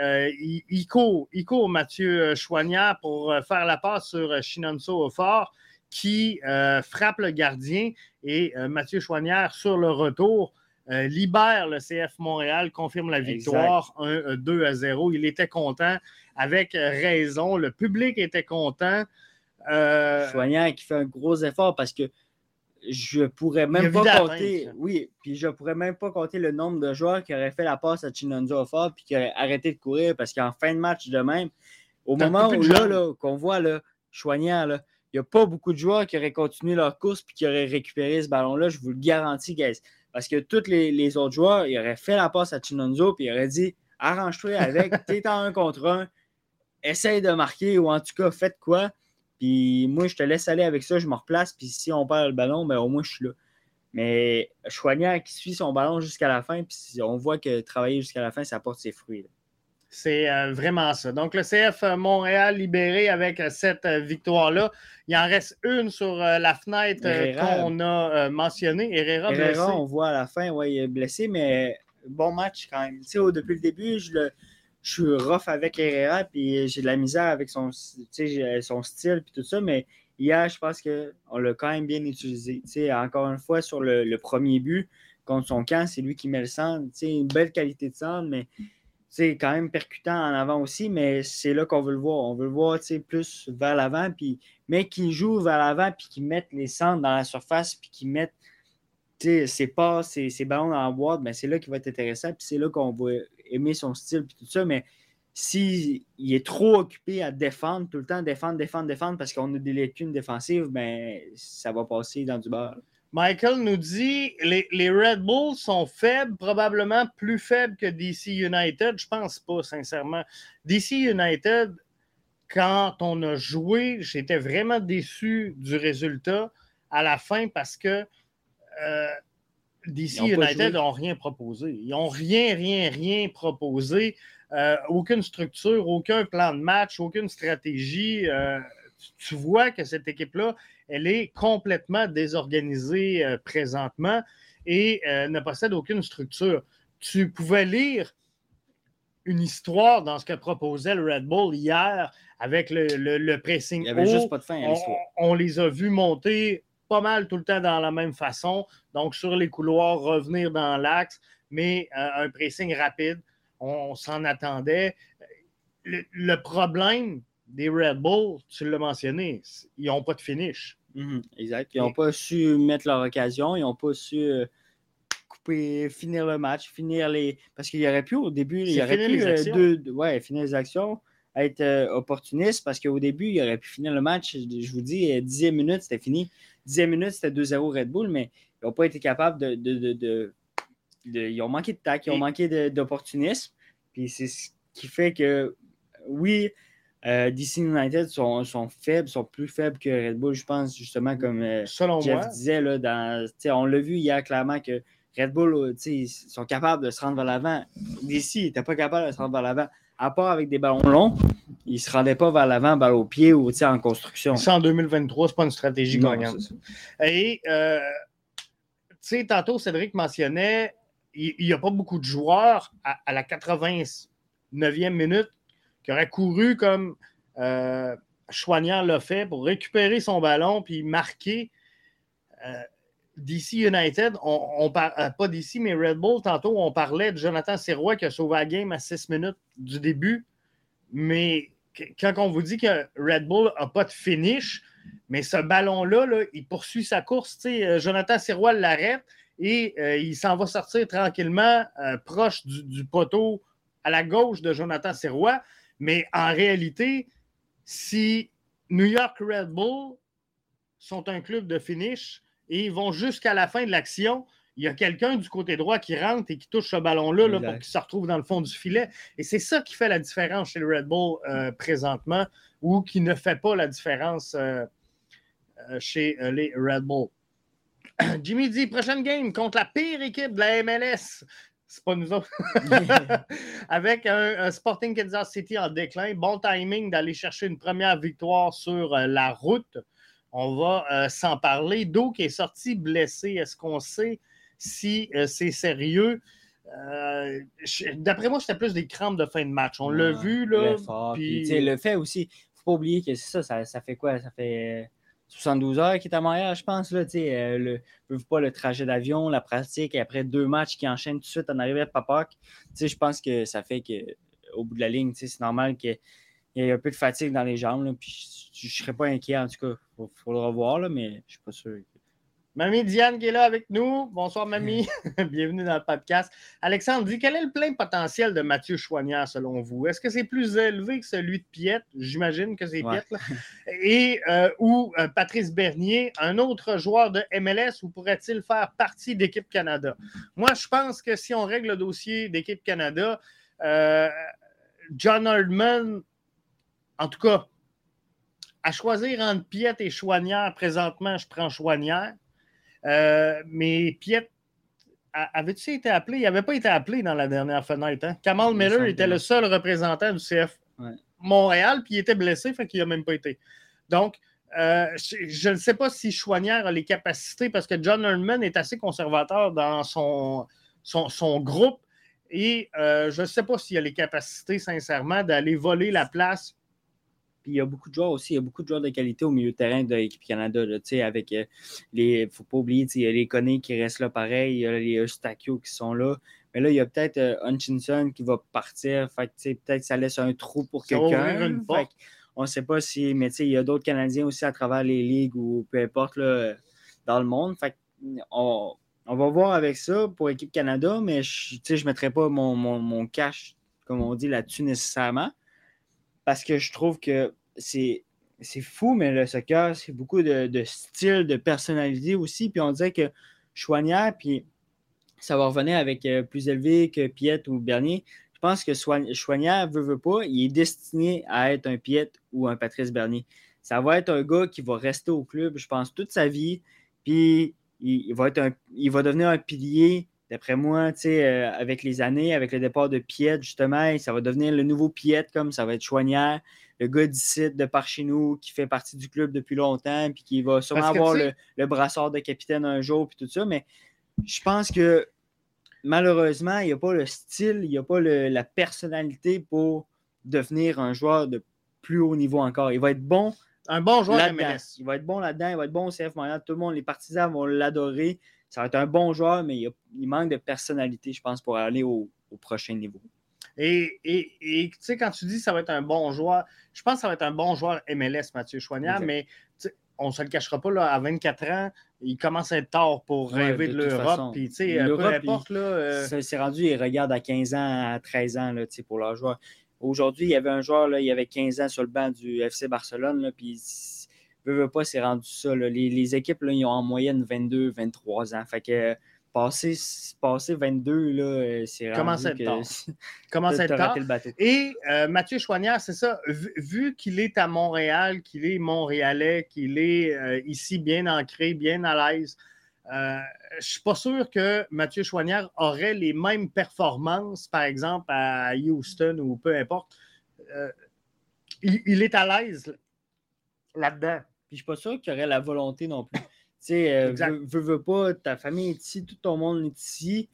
il, court, il court Mathieu Chouanière pour faire la passe sur Shinonso au fort, qui frappe le gardien. Et Mathieu Chouanière, sur le retour, euh, libère le CF Montréal, confirme la victoire 1, 2 euh, à 0. Il était content, avec raison. Le public était content. Euh... Soignant qui fait un gros effort parce que je pourrais même pas compter. Oui, puis je pourrais même pas compter le nombre de joueurs qui auraient fait la passe à Chinonzo fort puis qui auraient arrêté de courir parce qu'en fin de match de même, au moment où là, qu'on voit là, Choignant, là, il n'y a pas beaucoup de joueurs qui auraient continué leur course puis qui auraient récupéré ce ballon-là. Je vous le garantis, guys. Parce que tous les, autres joueurs, ils auraient fait la passe à Chinonzo puis ils auraient dit arrange-toi avec, t'es en un contre un, essaye de marquer ou en tout cas, faites quoi. Puis moi, je te laisse aller avec ça, je me replace. Puis si on perd le ballon, ben, au moins, je suis là. Mais Chouanière qui suit son ballon jusqu'à la fin, puis on voit que travailler jusqu'à la fin, ça porte ses fruits. C'est euh, vraiment ça. Donc, le CF Montréal libéré avec cette euh, victoire-là. Il en reste une sur euh, la fenêtre qu'on a mentionnée. Herrera, Herrera on voit à la fin, ouais, il est blessé, mais bon match quand même. depuis le début, je, suis rough avec Herrera, puis j'ai de la misère avec son, son style, puis tout ça, mais hier, je pense qu'on l'a quand même bien utilisé. encore une fois, sur le, premier but contre son camp, c'est lui qui met le centre. Une belle qualité de centre, mais c'est quand même percutant en avant aussi, mais c'est là qu'on veut le voir. On veut le voir plus vers l'avant, puis, mais qui joue vers l'avant, puis qui mettent les centres dans la surface, puis qui mettent ses passes, ses, ses, ballons dans la boîte, ben c'est là qu'il va être intéressant, puis c'est là qu'on va aimer son style, puis tout ça. Mais s'il est trop occupé à défendre, tout le temps défendre, défendre, défendre, parce qu'on a des lacunes défensives, ben ça va passer dans du beurre. Michael nous dit les, les Red Bulls sont faibles, probablement plus faibles que DC United. Je pense pas, sincèrement. DC United, quand on a joué, j'étais vraiment déçu du résultat à la fin parce que euh, DC United n'ont rien proposé. Ils n'ont rien, rien, rien proposé. Euh, aucune structure, aucun plan de match, aucune stratégie. Euh, tu vois que cette équipe-là, elle est complètement désorganisée euh, présentement et ne possède aucune structure. Tu pouvais lire une histoire dans ce que proposait le Red Bull hier avec le, pressing. Il n'y avait juste pas de fin à l'histoire. On, les a vus monter pas mal tout le temps dans la même façon. Donc, sur les couloirs, revenir dans l'axe, mais euh, un pressing rapide. On, s'en attendait. le, problème, des Red Bull, tu l'as mentionné, ils n'ont pas de finish. Mhm, exact. Ils n'ont pas su mettre leur occasion, ils n'ont pas su euh, couper, finir le match, finir les. Parce qu'il y aurait pu au début, il y aurait pu euh, ouais, finir les actions, être euh, opportuniste, parce qu'au début, il aurait pu finir le match. Je vous dis, 10 minutes, c'était fini. 10 minutes, c'était 2-0 Red Bull, mais ils n'ont pas été capables de, de, de, Ils ont manqué de tac, ils ont manqué d'opportunisme. Puis c'est ce qui fait que, oui, euh, DC United sont, sont, faibles, sont plus faibles que Red Bull, je pense, justement, comme euh, Jeff disait. Là, dans, on l'a vu hier clairement que Red Bull euh, sont capables de se rendre vers l'avant. DC n'était pas capable de se rendre vers l'avant, à part avec des ballons longs. il ne se rendait pas vers l'avant, balle au pied ou en construction. Ça, en 2023, ce n'est pas une stratégie gagnante. Et, euh, tu sais, tantôt, Cédric mentionnait, il n'y a pas beaucoup de joueurs à, la 89e minute qui auraient couru comme euh, Chouanière l'a fait pour récupérer son ballon puis marquer. Euh, DC United, on, euh, pas DC, mais Red Bull, tantôt, on parlait de Jonathan Serrois qui a sauvé la game à 6 minutes du début. Mais quand on vous dit que Red Bull n'a pas de finish, mais ce ballon-là, il poursuit sa course. Euh, Jonathan Serrois l'arrête et euh, il s'en va sortir tranquillement proche du, poteau à la gauche de Jonathan Serrois. Mais en réalité, si New York Red Bull sont un club de finish, et ils vont jusqu'à la fin de l'action. Il y a quelqu'un du côté droit qui rentre et qui touche ce ballon-là pour qu'il se retrouve dans le fond du filet. Et c'est ça qui fait la différence chez le Red Bull euh, présentement ou qui ne fait pas la différence euh, euh, chez les Red Bull. Jimmy dit prochaine game contre la pire équipe de la MLS. C'est pas nous autres. Avec un, Sporting Kansas City en déclin. Bon timing d'aller chercher une première victoire sur la route. On va euh, s'en parler. Douk est sorti blessé. Est-ce qu'on sait si euh, c'est sérieux? Euh, d'après moi, c'était plus des crampes de fin de match. On l'a vu. Là, Le fait aussi, il ne faut pas oublier que ça, ça, fait quoi? Ça fait 72 heures qu'il est à Montréal, je pense. Là, le, pas le trajet d'avion, la pratique, et après deux matchs qui enchaînent tout de suite en arrivant à Papak. Je pense que ça fait qu'au bout de la ligne, c'est normal qu'il y ait un peu de fatigue dans les jambes. Là, puis je ne serais pas inquiet, en tout cas. Il faut, le revoir, là, mais je ne suis pas sûr. Mamie Diane qui est là avec nous. Bonsoir, Mamie. Bienvenue dans le podcast. Alexandre dit quel est le plein potentiel de Mathieu Chouanière selon vous? Est-ce que c'est plus élevé que celui de Piette? J'imagine que c'est Piette. Et euh, ou euh, Patrice Bernier, un autre joueur de MLS, ou pourrait-il faire partie d'Équipe Canada? Moi, je pense que si on règle le dossier d'Équipe Canada, euh, John Hardman, en tout cas, à choisir entre Piette et Chouanière, présentement, je prends Chouanière. Euh, mais Piette, avait-tu été appelé? Il n'avait pas été appelé dans la dernière fenêtre. Hein? Kamal Miller était le seul représentant du CF Montréal, puis il était blessé, fait qu'il n'a même pas été. Donc, euh, je ne sais pas si Chouanière a les capacités, parce que John Herdman est assez conservateur dans son, son, groupe, et euh, je ne sais pas s'il a les capacités, sincèrement, d'aller voler la place il y a beaucoup de joueurs aussi, il y a beaucoup de joueurs de qualité au milieu de terrain de l'équipe Canada. Là, avec euh, les. Il ne faut pas oublier, il y a les Conné qui restent là pareil, il y a les Eustachio qui sont là. Mais là, il y a peut-être euh, Hutchinson qui va partir. Fait peut-être que ça laisse un trou pour quelqu'un. On ne sait pas si. Mais il y a d'autres Canadiens aussi à travers les ligues ou peu importe là, dans le monde. Fait on, on, va voir avec ça pour l'équipe Canada, mais je ne mettrai pas mon, mon, mon cash, comme on dit, là-dessus nécessairement parce que je trouve que c'est, c'est fou, mais le soccer, c'est beaucoup de, style, de personnalité aussi. Puis on dirait que Chouanière, puis ça va revenir avec euh, plus élevé que Piette ou Bernier. Je pense que Chouanière veut, veut pas, il est destiné à être un Piette ou un Patrice Bernier. Ça va être un gars qui va rester au club, je pense, toute sa vie. Puis il va devenir un pilier D'après moi, euh, avec les années, avec le départ de Piet, justement, ça va devenir le nouveau Piet, comme ça va être Chouanière, le gars d'ici de par chez nous qui fait partie du club depuis longtemps, puis qui va sûrement avoir le, brassard de capitaine un jour, puis tout ça. Mais je pense que malheureusement, il n'y a pas le style, il n'y a pas la personnalité pour devenir un joueur de plus haut niveau encore. Il va être bon. Un bon joueur MLS. Il va être bon là-dedans, il va être bon au CF Montréal. Tout le monde, les partisans vont l'adorer ça va être un bon joueur, mais il, manque de personnalité, je pense, pour aller au, prochain niveau. Et, tu sais, quand tu dis que ça va être un bon joueur, je pense que ça va être un bon joueur MLS, Mathieu Chouanière, mais on ne se le cachera pas, là, à 24 ans, il commence à être tard pour rêver de, l'Europe. Puis, tu sais, peu importe. Là, euh, C'est rendu, il regarde à 15 ans, à 13 ans, là, pour leur joueur. Aujourd'hui, il y avait un joueur, là, il avait 15 ans sur le banc du FC Barcelone, là, puis veux, pas, c'est rendu ça. Les, équipes, là, ils ont en moyenne 22, 23 ans. Fait que passer, passer 22, là, euh, c'est Comment c'est tard. Comment c'est tard. Et euh, Mathieu Chouanière, c'est ça. Vu, qu'il est à Montréal, qu'il est montréalais, qu'il est euh, ici bien ancré, bien à l'aise, je ne suis pas sûr que Mathieu Chouanière aurait les mêmes performances, par exemple, à Houston ou peu importe il, est à l'aise là-dedans. Puis je suis pas sûr qu'il aurait la volonté non plus. Tu sais, euh, veux, veux, pas, ta famille est ici, tout ton monde est ici.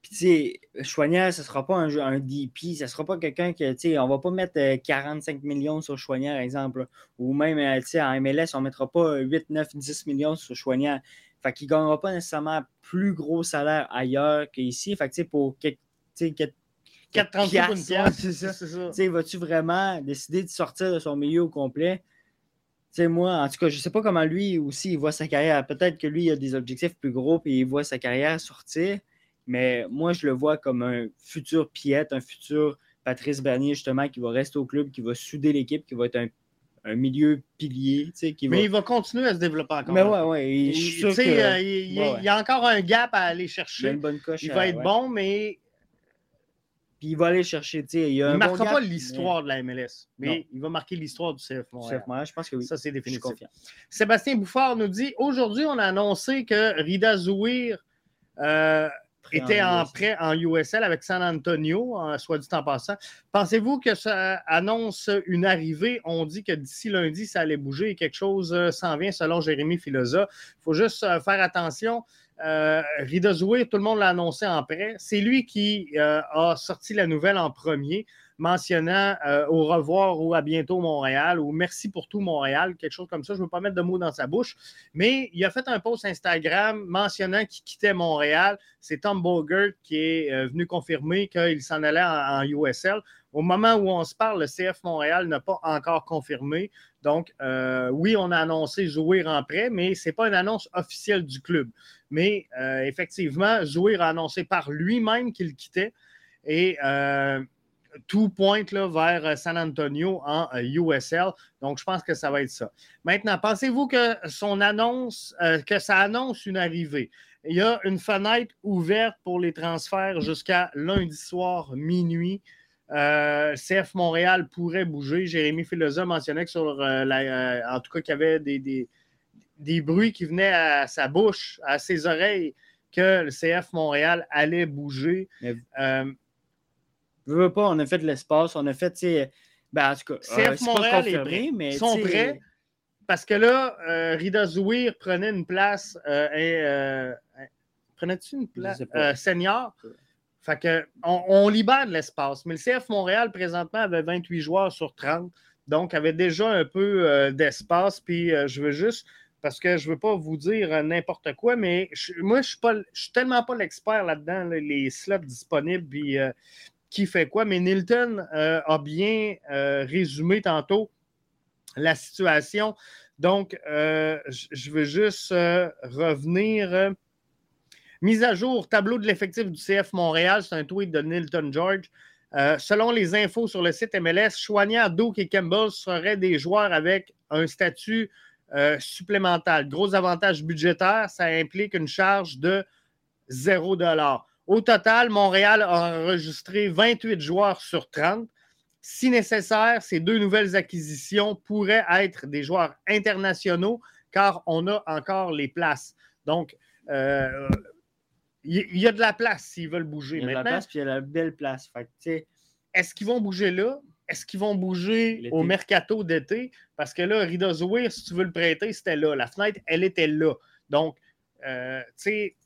Puis, tu sais, Chouanière, ce sera pas un, un DP, ce sera pas quelqu'un que, tu sais, on va pas mettre 45 euh, millions sur Chouanière, exemple. Ou même, euh, tu sais, en MLS, on mettra pas 8, 9, 10 millions sur Chouanière. Fait qu'il gagnera pas nécessairement plus gros salaire ailleurs qu'ici. Fait que, tu sais, pour quelques, 4 piastres, c'est ça. Tu sais, vas-tu vraiment décider de sortir de son milieu au complet? Tu sais, moi, en tout cas, je sais pas comment lui aussi il voit sa carrière. Peut-être que lui, il a des objectifs plus gros et il voit sa carrière sortir. Mais moi, je le vois comme un futur Piette, un futur Patrice Bernier, justement, qui va rester au club, qui va souder l'équipe, qui va être un, milieu pilier. Qui mais il va continuer à se développer encore. Mais ouais, ouais. Il, y a encore un gap à aller chercher. Il, bonne coche il va être bon, mais. Puis il va aller chercher. Il ne marquera pas l'histoire de la MLS, mais il va marquer l'histoire du CF Montréal. je pense que oui. Ça, c'est définitif. Sébastien Bouffard nous dit aujourd'hui, on a annoncé que Rida Zouir. Euh, était en, prêt en USL avec San Antonio, soit dit en passant. Pensez-vous que ça annonce une arrivée? On dit que d'ici lundi, ça allait bouger et quelque chose euh, s'en vient selon Jérémy Filosa. Il faut juste euh, faire attention. Euh, Rida Zouir, tout le monde l'a annoncé en prêt. C'est lui qui euh, a sorti la nouvelle en premier mentionnant euh, au revoir ou à bientôt Montréal ou merci pour tout Montréal, quelque chose comme ça. Je ne veux pas mettre de mots dans sa bouche, mais il a fait un post Instagram mentionnant qu'il quittait Montréal. C'est Tom Bogert qui est euh, venu confirmer qu'il s'en allait en, USL. Au moment où on se parle, le CF Montréal n'a pas encore confirmé. Donc, euh, oui, on a annoncé jouer en prêt, mais ce n'est pas une annonce officielle du club. Mais effectivement, jouer a annoncé par lui-même qu'il quittait. Et tout pointe là, vers euh, San Antonio en USL. Euh, Donc, je pense que ça va être ça. Maintenant, pensez-vous que son annonce, euh, que ça annonce une arrivée? Il y a une fenêtre ouverte pour les transferts jusqu'à lundi soir, minuit. CF Montréal pourrait bouger. Jérémy Filosa mentionnait que sur en tout cas qu'il y avait des, des, bruits qui venaient à sa bouche, à ses oreilles, que le CF Montréal allait bouger veux pas, on a fait de l'espace, on a fait, ben, en tout cas, CF euh, Montréal est prêt, mais ils sont prêts. Parce que là, euh, Rida Zouir prenait une place, euh, euh prenait-tu une place senior? Fait on, libère de l'espace. Mais le CF Montréal, présentement, avait 28 joueurs sur 30. Donc, avait déjà un peu d'espace. Puis, je veux juste, parce que je ne veux pas vous dire n'importe quoi, mais moi, je ne suis, tellement pas l'expert là-dedans, les slots disponibles. Puis, qui fait quoi. Mais Nilton euh, a bien euh, résumé tantôt la situation. Donc, euh, je veux juste revenir. Mise à jour, tableau de l'effectif du CF Montréal, c'est un tweet de Nilton George. selon les infos sur le site MLS, Chouanière, Duke et Campbell seraient des joueurs avec un statut supplémentaire. Gros avantage budgétaire, ça implique une charge de 0 au total, Montréal a enregistré 28 joueurs sur 30. Si nécessaire, ces deux nouvelles acquisitions pourraient être des joueurs internationaux car on a encore les places. Donc, euh, il y, a de la place s'ils veulent bouger. Il y a de la place, puis il y a la belle place. Est-ce qu'ils vont bouger là? Est-ce qu'ils vont bouger au mercato d'été? Parce que là, Rida Zouir, si tu veux le prêter, c'était là. La fenêtre, elle était là. Donc, euh, tu sais,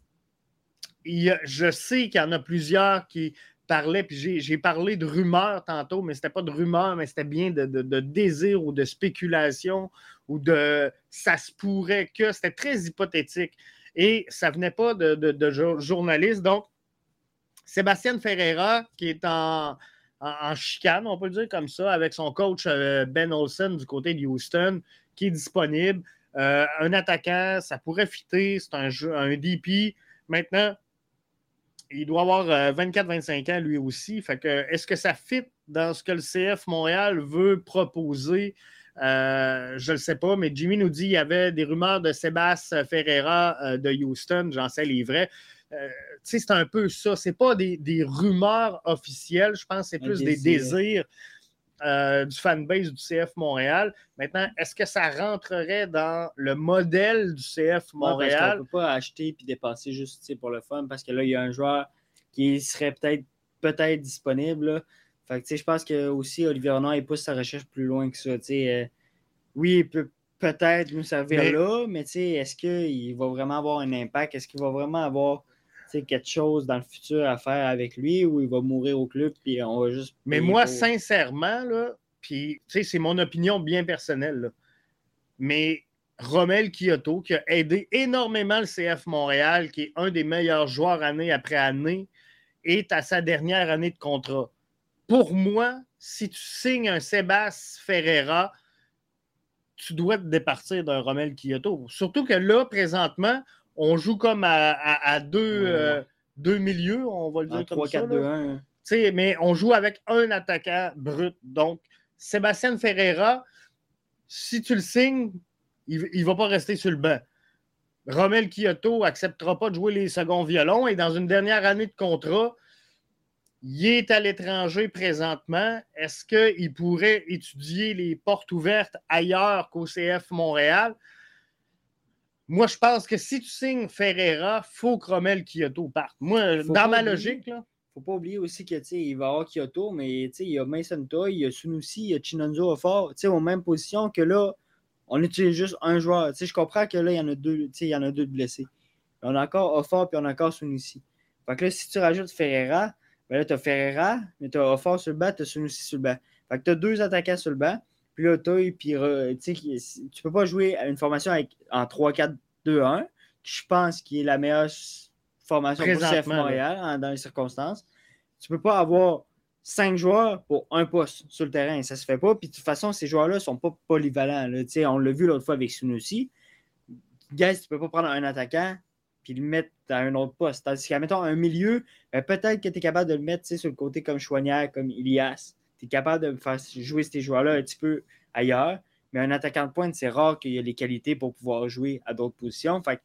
je sais qu'il y en a plusieurs qui parlaient, puis j'ai parlé de rumeurs tantôt, mais ce n'était pas de rumeurs, mais c'était bien de, de, désir ou de spéculation ou de ça se pourrait que. C'était très hypothétique. Et ça venait pas de, de journalistes. Donc, Sébastien Ferreira, qui est en, chicane, on peut le dire comme ça, avec son coach euh, Ben Olsen du côté de Houston, qui est disponible. Euh, un attaquant, ça pourrait fitter, c'est un, un DP. Maintenant, il doit avoir 24-25 euh, ans lui aussi. Fait que est-ce que ça fit dans ce que le CF Montréal veut proposer? Euh, je ne le sais pas, mais Jimmy nous dit qu'il y avait des rumeurs de Sébastien Ferreira euh, de Houston. J'en sais les vrais. c'est un peu ça. Ce pas des, rumeurs officielles. Je pense que c'est plus des désirs du fanbase du CF Montréal. Maintenant, est-ce que ça rentrerait dans le modèle du CF Montréal? on ne peut pas acheter puis dépasser juste pour le fun parce que là, il y a un joueur qui serait peut-être peut-être disponible. Fait que, je pense que aussi Olivier Renard il pousse sa recherche plus loin que ça. Euh, oui, il peut peut-être nous servir là, mais est-ce qu'il va vraiment avoir un impact? Est-ce qu'il va vraiment avoir quelque chose dans le futur à faire avec lui ou il va mourir au club puis on va juste. Mais moi, sincèrement, là, puis c'est mon opinion bien personnelle, mais Romel Kyoto, qui a aidé énormément le CF Montréal, qui est un des meilleurs joueurs année après année, est à sa dernière année de contrat. Pour moi, si tu signes un Sébastien Ferreira, tu dois te départir d'un Romel Kyoto. Surtout que là, présentement, on joue comme à, deux, euh, deux, milieux, on va le dire 3, 4, 2, 1. Mais on joue avec un attaquant brut. Donc, Sébastien Ferreira, si tu le signes, il ne va pas rester sur le banc. Romel Kyoto acceptera pas de jouer les seconds violons et dans une dernière année de contrat, il est à l'étranger présentement. Est-ce qu'il pourrait étudier les portes ouvertes ailleurs qu'au CF Montréal? Moi, je pense que si tu signes Ferreira, il faut que Romel Kyoto parte. Moi, dans ma logique, là. Faut pas oublier aussi qu'il va y avoir Kyoto, mais il y a Mason Toy, il y a Sunusi, il y a Chinonzo Fort, aux mêmes positions que là, on utilise juste un joueur. je comprends que là, il y en a deux, il y en a deux blessés. On a encore Offort puis on a encore Sunusi. Fait que là, si tu rajoutes Ferreira, ben là, tu as Ferreira, mais tu as Offort sur le banc, tu as Sunusi sur le banc. Fait que tu as deux attaquants sur le banc. Puis là, Toy, puis tu peux pas jouer à une formation avec, en 3-4-2-1, je pense qu'il est la meilleure formation pour CF Montréal dans les circonstances. Tu peux pas avoir cinq joueurs pour un poste sur le terrain. Ça se fait pas. Puis de toute façon, ces joueurs-là ne sont pas polyvalents. Là. On l'a vu l'autre fois avec Sunusi. Guys, tu peux pas prendre un attaquant puis le mettre à un autre poste. Tandis qu'à mettons un milieu, ben, peut-être que tu es capable de le mettre sur le côté comme Chouanière, comme Ilias. Tu es capable de faire jouer ces joueurs-là un petit peu ailleurs. Mais un attaquant de pointe, c'est rare qu'il y ait les qualités pour pouvoir jouer à d'autres positions. Fait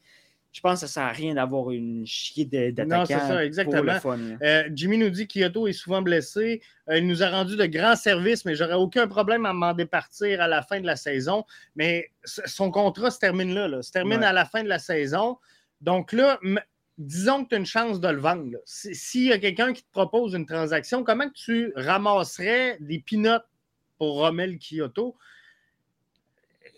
je pense que ça ne sert à rien d'avoir une chier d'attaquants. Non, c'est ça, exactement. Euh, Jimmy nous dit qu'Yoto est souvent blessé. Euh, il nous a rendu de grands services, mais j'aurais aucun problème à m'en départir à la fin de la saison. Mais son contrat se termine là, se termine à la fin de la saison. Donc là, disons que tu as une chance de le vendre. S'il y a quelqu'un qui te propose une transaction, comment tu ramasserais des pinottes pour Romel Kyoto?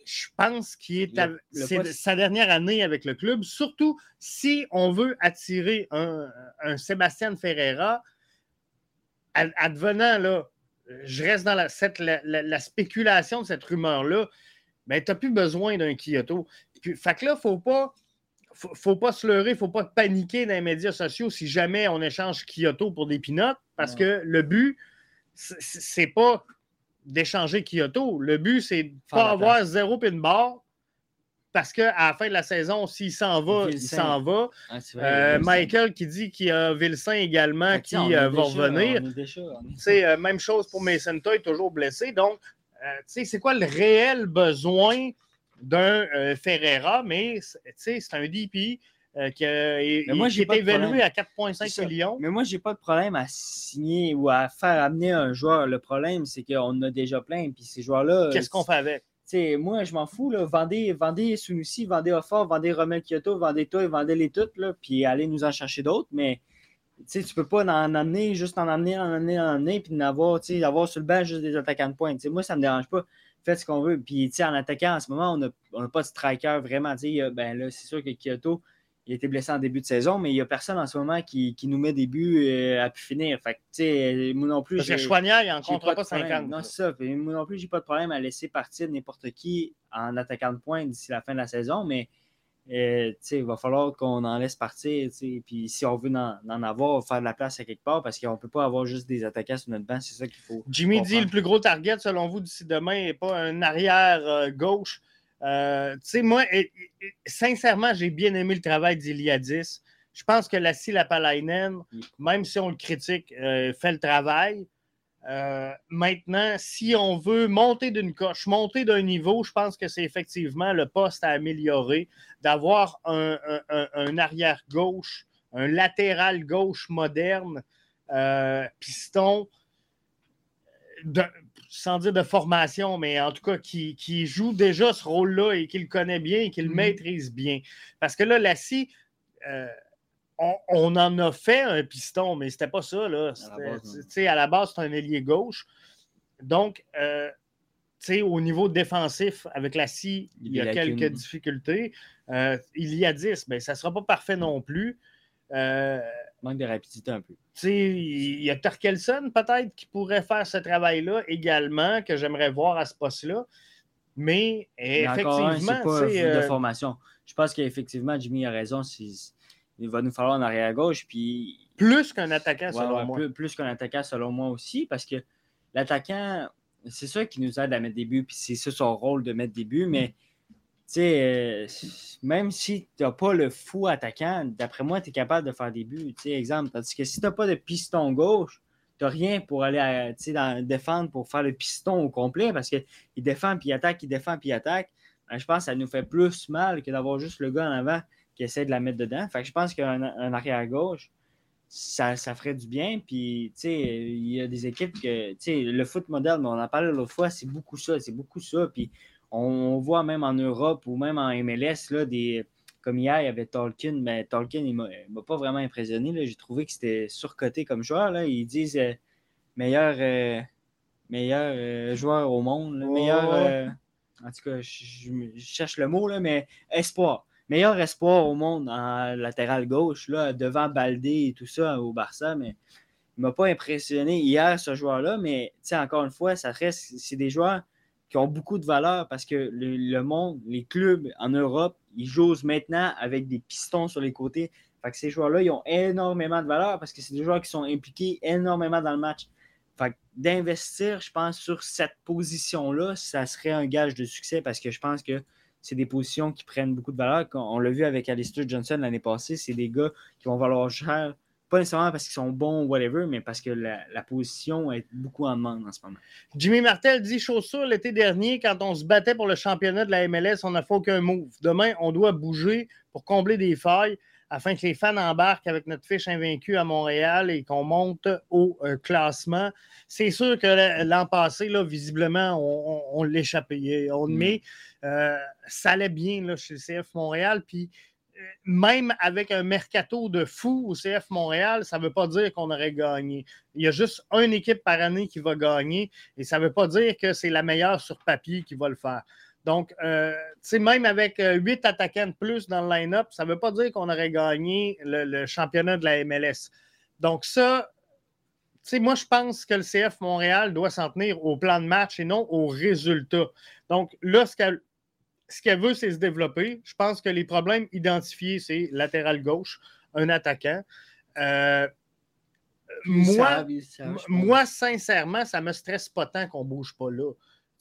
je pense qu'il est, sa dernière année avec le club, surtout si on veut attirer un, Sébastien Ferreira, advenant là, je reste dans la, la, spéculation de cette rumeur-là, mais ben, tu n'as plus besoin d'un Kyoto. fait que là, il ne faut pas, faut, pas se leurrer, il ne faut pas paniquer dans les médias sociaux si jamais on échange Kyoto pour des pinottes, parce que le but, c'est pas d'échanger Kyoto. Le but, c'est de ne pas avoir zéro pin bar parce qu'à la fin de la saison, s'il s'en va, il s'en va. Ah, euh, Michael qui dit qu'il y a Vilsain également qui euh, va revenir. C'est euh, même chose pour Mason Toy, toujours blessé. Donc, c'est quoi le réel besoin d'un Ferreira? Mais c'est un DP euh, qui, a, moi, été évalué à 4,5 millions. Mais moi, j'ai pas de problème à signer ou à faire amener un joueur. Le problème, c'est qu'on a déjà plein. Puis ces joueurs-là. Qu'est-ce qu'on fait avec? moi, je m'en fous. Là. Vendez, vendez Sunusi, vendez Offort, vendez Romel Kyoto, vendez toi, vendez les toutes, là, puis allez nous en chercher d'autres. Mais tu peux pas en amener, juste en amener, en amener, en amener, puis d'avoir sur le banc juste des attaquants de pointe. moi, ça me dérange pas. Faites ce qu'on veut. Puis en attaquant, en ce moment, on n'a on pas de striker vraiment. Ben là, c'est sûr que Kyoto, il a été blessé en début de saison, mais il n'y a personne en ce moment qui, nous met des buts euh, à pu finir. Fait que, moi non plus. Parce que Chouanière, il n'en comptera pas, 50. Non, c'est ça. moi non plus, j'ai pas de problème à laisser partir n'importe qui en attaquant de points d'ici la fin de la saison, mais euh, il va falloir qu'on en laisse partir. Puis si on veut en, avoir, faire de la place à quelque part, parce qu'on ne peut pas avoir juste des attaquants sur notre banc, c'est ça qu'il faut. Jimmy dit le plus gros target, selon vous, d'ici demain, n'est pas un arrière euh, gauche. Euh, moi, sincèrement, j'ai bien aimé le travail d'Iliadis. Je pense que Lassie Lapalainen, même si on le critique, fait le travail. Euh, maintenant, si on veut monter d'une coche, monter d'un niveau, je pense que c'est effectivement le poste à améliorer, d'avoir un, arrière gauche, un latéral gauche moderne, piston, sans dire de formation, mais en tout cas qui, joue déjà ce rôle-là et qui le connaît bien et qui le mhm. maîtrise bien. Parce que là, Lassie, euh, on, en a fait un piston, mais c'était pas ça. Là. À la base, c'est un ailier gauche. Donc, euh, au niveau défensif, avec la scie, il y a quelques difficultés. Euh, il y a 10, mais ça ne sera pas parfait non plus. Euh, Manque de rapidité un peu. Il y a Tarkelson peut-être qui pourrait faire ce travail-là également, que j'aimerais voir à ce poste-là. Mais, effectivement, c'est pas de euh, formation. Je pense qu'effectivement, Jimmy a raison. Il va nous falloir en arrière gauche. Puis... Plus qu'un attaquant, selon moi. Plus, plus qu'un attaquant, selon moi aussi, parce que l'attaquant, c'est ça qui nous aide à mettre des buts, puis c'est ça son rôle de mettre des buts, mais euh, même si tu n'as pas le fou attaquant, d'après moi, tu es capable de faire des buts. Exemple, tandis que si tu n'as pas de piston gauche, tu n'as rien pour aller à, défendre pour faire le piston au complet parce qu'il défend puis il attaque, il défend puis il attaque. Ben, je pense que ça nous fait plus mal que d'avoir juste le gars en avant qui essaie de la mettre dedans. Fait que je pense qu'un arrière gauche, ça, ferait du bien. Puis, tu sais, il y a des équipes que, tu sais, le foot moderne, on en parlait l'autre fois, c'est beaucoup ça, c'est beaucoup ça. Puis, on, voit même en Europe ou même en MLS, là, des, comme hier, il y avait Tolkien, mais Tolkien, il ne m'a pas vraiment impressionné. J'ai trouvé que c'était surcoté comme joueur. Là. Ils disent euh, meilleur, euh, meilleur euh, joueur au monde, meilleur. en tout cas, je, cherche le mot, là, mais espoir meilleur espoir au monde en latéral gauche, là, devant Baldé et tout ça au Barça, mais il ne m'a pas impressionné hier, ce joueur-là, mais encore une fois, ça reste, c'est des joueurs qui ont beaucoup de valeur parce que le, monde, les clubs en Europe, ils jouent maintenant avec des pistons sur les côtés. Fait que ces joueurs-là, ils ont énormément de valeur parce que c'est des joueurs qui sont impliqués énormément dans le match. Fait d'investir, je pense, sur cette position-là, ça serait un gage de succès parce que je pense que c'est des positions qui prennent beaucoup de valeur. On l'a vu avec Alistair Johnson l'année passée, c'est des gars qui vont valoir cher, pas nécessairement parce qu'ils sont bons ou whatever, mais parce que la, position est beaucoup en demande en ce moment. Jimmy Martel dit chaussure l'été dernier, quand on se battait pour le championnat de la MLS, on n'a fait aucun move. Demain, on doit bouger pour combler des failles afin que les fans embarquent avec notre fiche invaincue à Montréal et qu'on monte au euh, classement. C'est sûr que l'an passé, là, visiblement, on, l'échappait. On, mm. Mais euh, ça allait bien là, chez le CF Montréal. Puis euh, même avec un mercato de fou au CF Montréal, ça ne veut pas dire qu'on aurait gagné. Il y a juste une équipe par année qui va gagner et ça ne veut pas dire que c'est la meilleure sur papier qui va le faire. Donc, euh, même avec euh, huit attaquants de plus dans le line-up, ça ne veut pas dire qu'on aurait gagné le, championnat de la MLS. Donc, ça, moi, je pense que le CF Montréal doit s'en tenir au plan de match et non au résultat. Donc, là, ce qu'elle veut, c'est se développer. Je pense que les problèmes identifiés, c'est latéral gauche, un attaquant. Euh, moi, moi, sincèrement, ça ne me stresse pas tant qu'on ne bouge pas là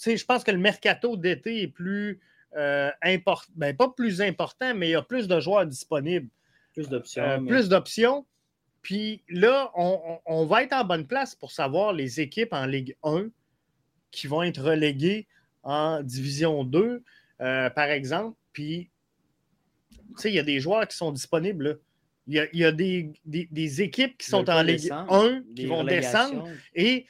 je pense que le mercato d'été est plus euh, important. Ben, pas plus important, mais il y a plus de joueurs disponibles. Plus d'options. Euh, plus d'options. Puis là, on, va être en bonne place pour savoir les équipes en Ligue 1 qui vont être reléguées en Division 2, euh, par exemple. Puis, il y a des joueurs qui sont disponibles. Il y a, des, équipes qui sont en Ligue 1 qui vont descendre et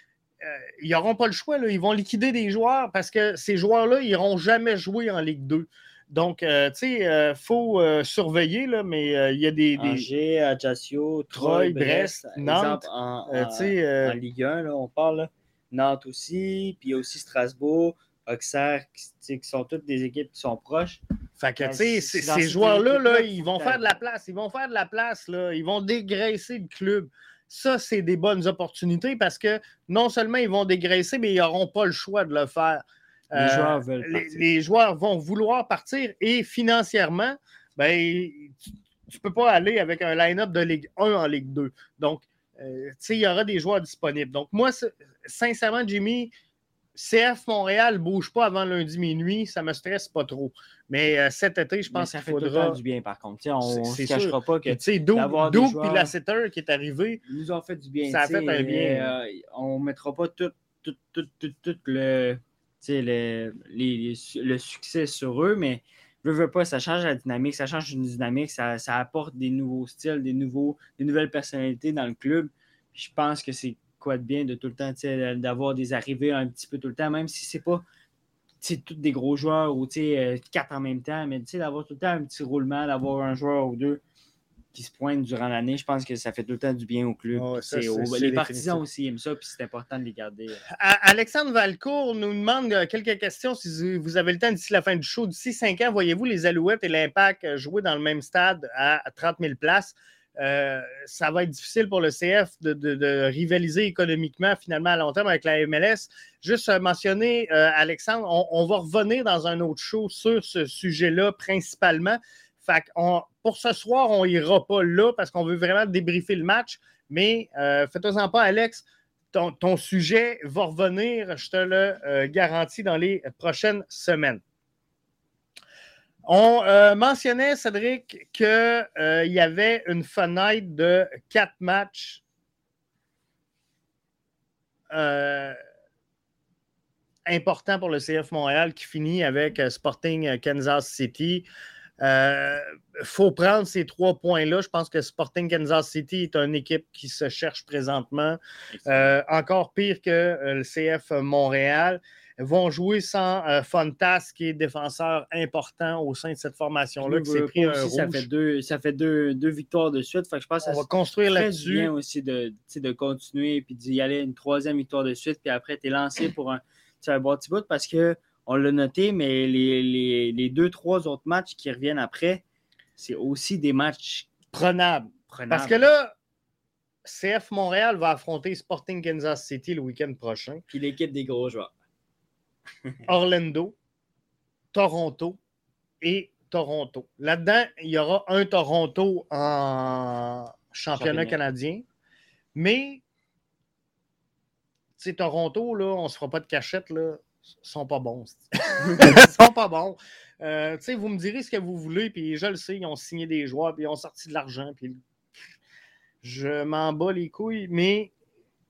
ils n'auront pas le choix. Là. Ils vont liquider des joueurs parce que ces joueurs-là, ils n'iront jamais jouer en Ligue 2. Donc, euh, tu sais, il euh, faut surveiller, là, mais il y a des. des... Angers, Ajaccio, Troyes, Brest, Nantes. en, Ligue 1, là, on parle. Nantes aussi, puis il y a aussi Strasbourg, Auxerre, qui, qui, sont toutes des équipes qui sont proches. Fait que, tu sais, ces joueurs-là, là, ils vont faire de la place. Ils vont faire de la place, là. Ils vont dégraisser le club. Ça, c'est des bonnes opportunités parce que non seulement ils vont dégraisser, mais ils n'auront pas le choix de le faire. Les, euh, joueurs, veulent les, joueurs vont vouloir partir et financièrement, ben, tu ne peux pas aller avec un line-up de Ligue 1 en Ligue 2. Donc, euh, il y aura des joueurs disponibles. Donc, moi, sincèrement, Jimmy, CF Montréal ne bouge pas avant lundi minuit, ça ne me stresse pas trop. Mais euh, cet été, je pense qu'il faudra. du bien, par contre. on ne se cachera pas que. Tu sais, Doug et Lasseter qui est arrivé. Ils nous ont fait du bien. Ça a fait un bien. Euh, on ne mettra pas tout, tout, tout, tout, le, le, le succès sur eux, mais veux, veux pas, ça change la dynamique, ça change une dynamique, ça, ça apporte des nouveaux styles, des, nouveaux, des nouvelles personnalités dans le club. Je pense que c'est quoi de bien de tout le temps, d'avoir des arrivées un petit peu tout le temps, même si c'est pas tous des gros joueurs ou euh, quatre en même temps, mais d'avoir tout le temps un petit roulement, d'avoir un joueur ou deux qui se pointent durant l'année, je pense que ça fait tout le temps du bien au club. les partisans aussi aiment ça, puis c'est important de les garder. Alexandre Valcourt nous demande euh, quelques questions. Si vous avez le temps d'ici la fin du show, d'ici cinq ans, voyez-vous les Alouettes et l'Impact euh, jouer dans le même stade à 30 000 places? Euh, ça va être difficile pour le CF de, rivaliser économiquement finalement à long terme avec la MLS. Juste mentionner, Alexandre, on, va revenir dans un autre show sur ce sujet-là principalement. Fait pour ce soir, on n'ira pas là parce qu'on veut vraiment débriefer le match. Mais euh, faites-en pas, Alex. Ton, sujet va revenir, je te le euh, garantis, dans les prochaines semaines. On euh, mentionnait, Cédric, qu'il y avait une fenêtre de quatre matchs importants pour le CF Montréal qui finit avec Sporting Kansas City. Il euh, faut prendre ces trois points-là. Je pense que Sporting Kansas City est une équipe qui se cherche présentement. Euh, encore pire que euh, le CF Montréal. Vont jouer sans Fontas, qui est défenseur important au sein de cette formation-là. Ça fait deux, ça fait deux, victoires de suite. je pense On va construire là-dessus. bien aussi de, de continuer et d'y aller une troisième victoire de suite. Puis après, tu es lancé pour un, un bon petit bout parce que on l'a noté, mais les, deux, trois autres matchs qui reviennent après, c'est aussi des matchs prenables. Parce que là, CF Montréal va affronter Sporting Kansas City le week-end prochain. Puis l'équipe des gros joueurs. Orlando, Toronto et Toronto. Là-dedans, il y aura un Toronto en championnat canadien. Mais, c'est Toronto, là, on ne se fera pas de cachette, là sont pas bons. ils sont pas bons. Euh, vous me direz ce que vous voulez, puis je le sais, ils ont signé des joueurs, puis ils ont sorti de l'argent, puis je m'en bats les couilles, mais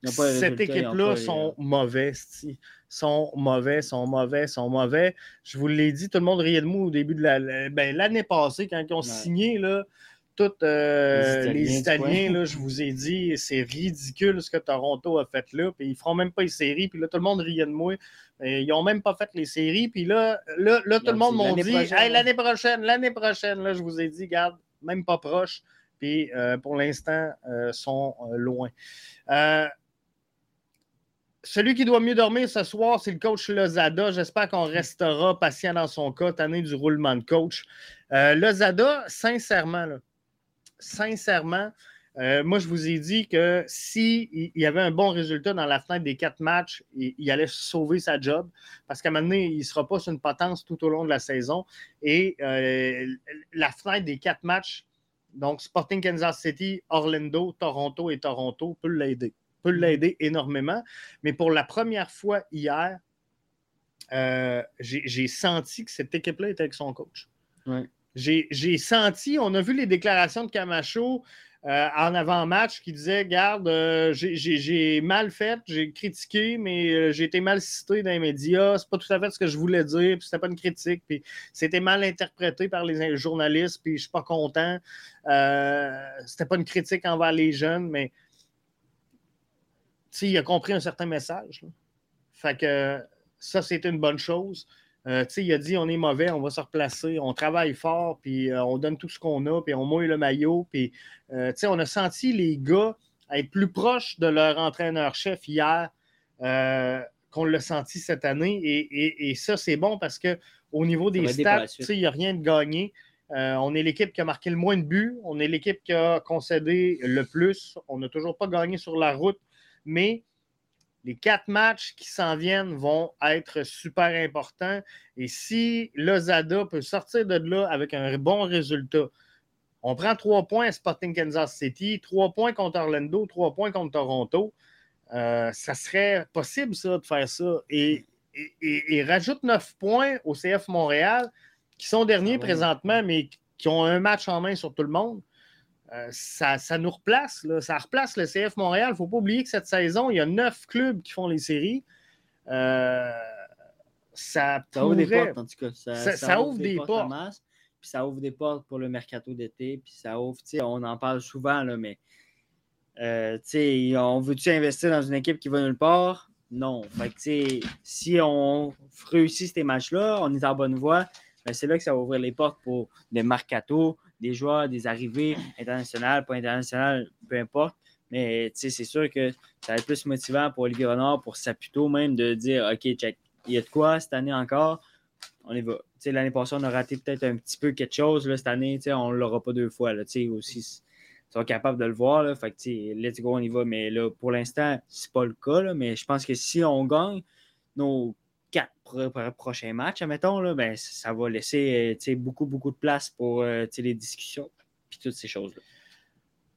cette équipe-là sont mauvais, sont mauvais, sont mauvais, sont mauvais. Je vous l'ai dit, tout le monde riait de moi au début de ben, l'année passée, quand ils ont signé, là, tous euh, les Italiens, là, je vous ai dit, c'est ridicule ce que Toronto a fait là. Puis ils feront même pas les séries. Puis là, tout le monde riait de moi. ils n'ont même pas fait les séries. Puis là, là, tout le monde m'a dit l'année prochaine, l'année prochaine, là, je vous ai dit, garde, même pas proche. Puis euh, pour l'instant, euh, sont loin. Celui qui doit mieux dormir ce soir, c'est le coach Lozada. J'espère qu'on restera patient dans son cas, année du roulement de coach. Lozada, sincèrement, là, sincèrement, euh, moi, je vous ai dit que s'il il y avait un bon résultat dans la fenêtre des quatre matchs, il, allait sauver sa job parce qu'à un moment donné, il ne sera pas sur une potence tout au long de la saison. Et euh, la fenêtre des quatre matchs, donc Sporting Kansas City, Orlando, Toronto et Toronto, peut l'aider. Peut l'aider énormément. Mais pour la première fois hier, euh, j'ai senti que cette équipe-là était avec son coach. Ouais j'ai senti, on a vu les déclarations de Camacho euh, en avant-match qui disait Garde, euh, j'ai mal fait, j'ai critiqué, mais j'ai été mal cité dans les médias. C'est pas tout à fait ce que je voulais dire, puis c'était pas une critique, puis c'était mal interprété par les journalistes, puis je suis pas content. c'était pas une critique envers les jeunes, mais il a compris un certain message. Fait que ça, c'était une bonne chose. Euh, il a dit on est mauvais, on va se replacer, on travaille fort, puis euh, on donne tout ce qu'on a, puis on mouille le maillot. Puis, euh, on a senti les gars être plus proches de leur entraîneur-chef hier qu'on l'a senti cette année. Et, ça, c'est bon parce qu'au niveau des stats, il n'y a rien de gagné. on est l'équipe qui a marqué le moins de buts. On est l'équipe qui a concédé le plus. On n'a toujours pas gagné sur la route. Mais les quatre matchs qui s'en viennent vont être super importants. Et si Lozada peut sortir de là avec un bon résultat, on prend trois points à Sporting Kansas City, trois points contre Orlando, trois points contre Toronto. Euh, ça serait possible, ça, de faire ça. Et, rajoute neuf points au CF Montréal, qui sont derniers présentement, mais qui ont un match en main sur tout le monde. Euh, ça, nous replace, ça replace le CF Montréal. Il ne faut pas oublier que cette saison, il y a neuf clubs qui font les séries. Euh, ça, ouvre des portes, en tout cas. Ça, ouvre, des, portes. puis ça ouvre des portes pour le mercato d'été. Puis ça ouvre, on en parle souvent, là, mais euh, on veut-tu investir dans une équipe qui va nulle part? Non. Fait si on réussit ces matchs-là, on est en bonne voie, ben, c'est là que ça va ouvrir les portes pour des mercato, des joueurs, des arrivées internationales, pas internationales, peu importe. Mais c'est sûr que ça va être plus motivant pour Olivier Renard, pour Saputo même, de dire OK, check, il y a de quoi cette année encore, on y va. L'année passée, on a raté peut-être un petit peu quelque chose. Là, cette année, on ne l'aura pas deux fois. Là, aussi, ils sont capables de le voir. Fait que, let's go, on y va. Mais là, pour l'instant, c'est pas le cas. mais je pense que si on gagne nos quatre prochains matchs, admettons, là, ben, ça va laisser beaucoup, beaucoup de place pour euh, les discussions et toutes ces choses-là.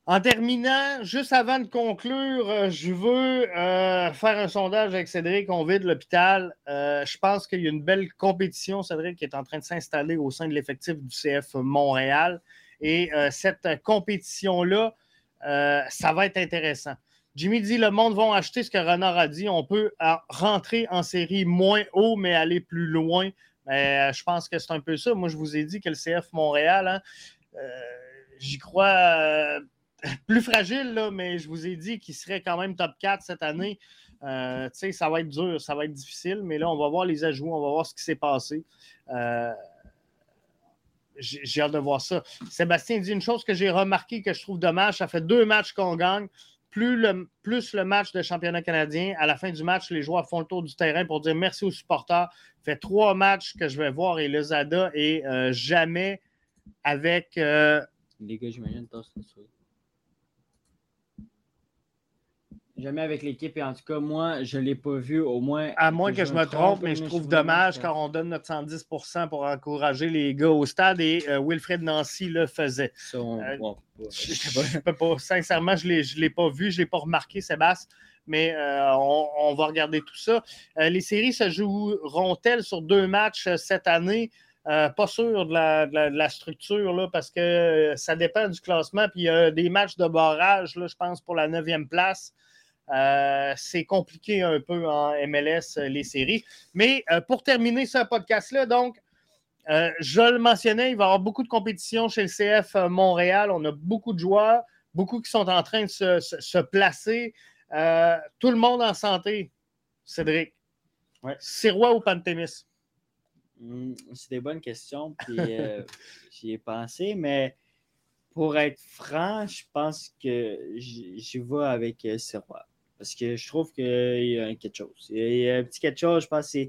En terminant, juste avant de conclure, euh, je veux euh, faire un sondage avec Cédric. On vide l'hôpital. Euh, je pense qu'il y a une belle compétition, Cédric, qui est en train de s'installer au sein de l'effectif du CF Montréal. Et cette compétition-là, ça va être intéressant. Jimmy dit le monde va acheter ce que Renard a dit. On peut rentrer en série moins haut, mais aller plus loin. je pense que c'est un peu ça. Moi, je vous ai dit que le CF Montréal, hein, j'y crois plus fragile, mais je vous ai dit qu'il serait quand même top 4 cette année. Euh, ça va être dur, ça va être difficile, mais là, on va voir les ajouts, on va voir ce qui s'est passé. Euh, j'ai hâte de voir ça. Sébastien dit une chose que j'ai remarqué que je trouve dommage. Ça fait deux matchs qu'on gagne. Plus le, match de championnat canadien, à la fin du match, les joueurs font le tour du terrain pour dire merci aux supporters. fait trois matchs que je vais voir et le Zada et euh, jamais avec. les gars, j'imagine, Jamais avec l'équipe et en tout cas, moi, je ne l'ai pas vu au moins. À moins que, je, me trompe, mais je trouve dommage car on donne notre 110% pour encourager les gars au stade et euh, Wilfred Nancy le faisait. Euh, je, peux pas, sincèrement, je ne l'ai pas vu, je ne l'ai pas remarqué, Sébastien, mais euh, on, va regarder tout ça. les séries se joueront-elles sur deux matchs cette année? pas sûr de la, structure là, parce que ça dépend du classement. Puis il y a des matchs de barrage, là, je pense, pour la neuvième place. Euh, c'est compliqué un peu en MLS, euh, les séries. Mais euh, pour terminer ce podcast-là, donc, je le mentionnais, il va y avoir beaucoup de compétitions chez le CF Montréal. On a beaucoup de joueurs, beaucoup qui sont en train de se, placer. tout le monde en santé, Cédric. Ouais. roi ou Pantémis? Hmm, c'est des bonnes questions, puis j'y ai pensé, mais pour être franc, je pense que j'y vais avec Sirois. Parce que je trouve qu'il y a quelque chose. Il y a un petit quelque chose, je pense que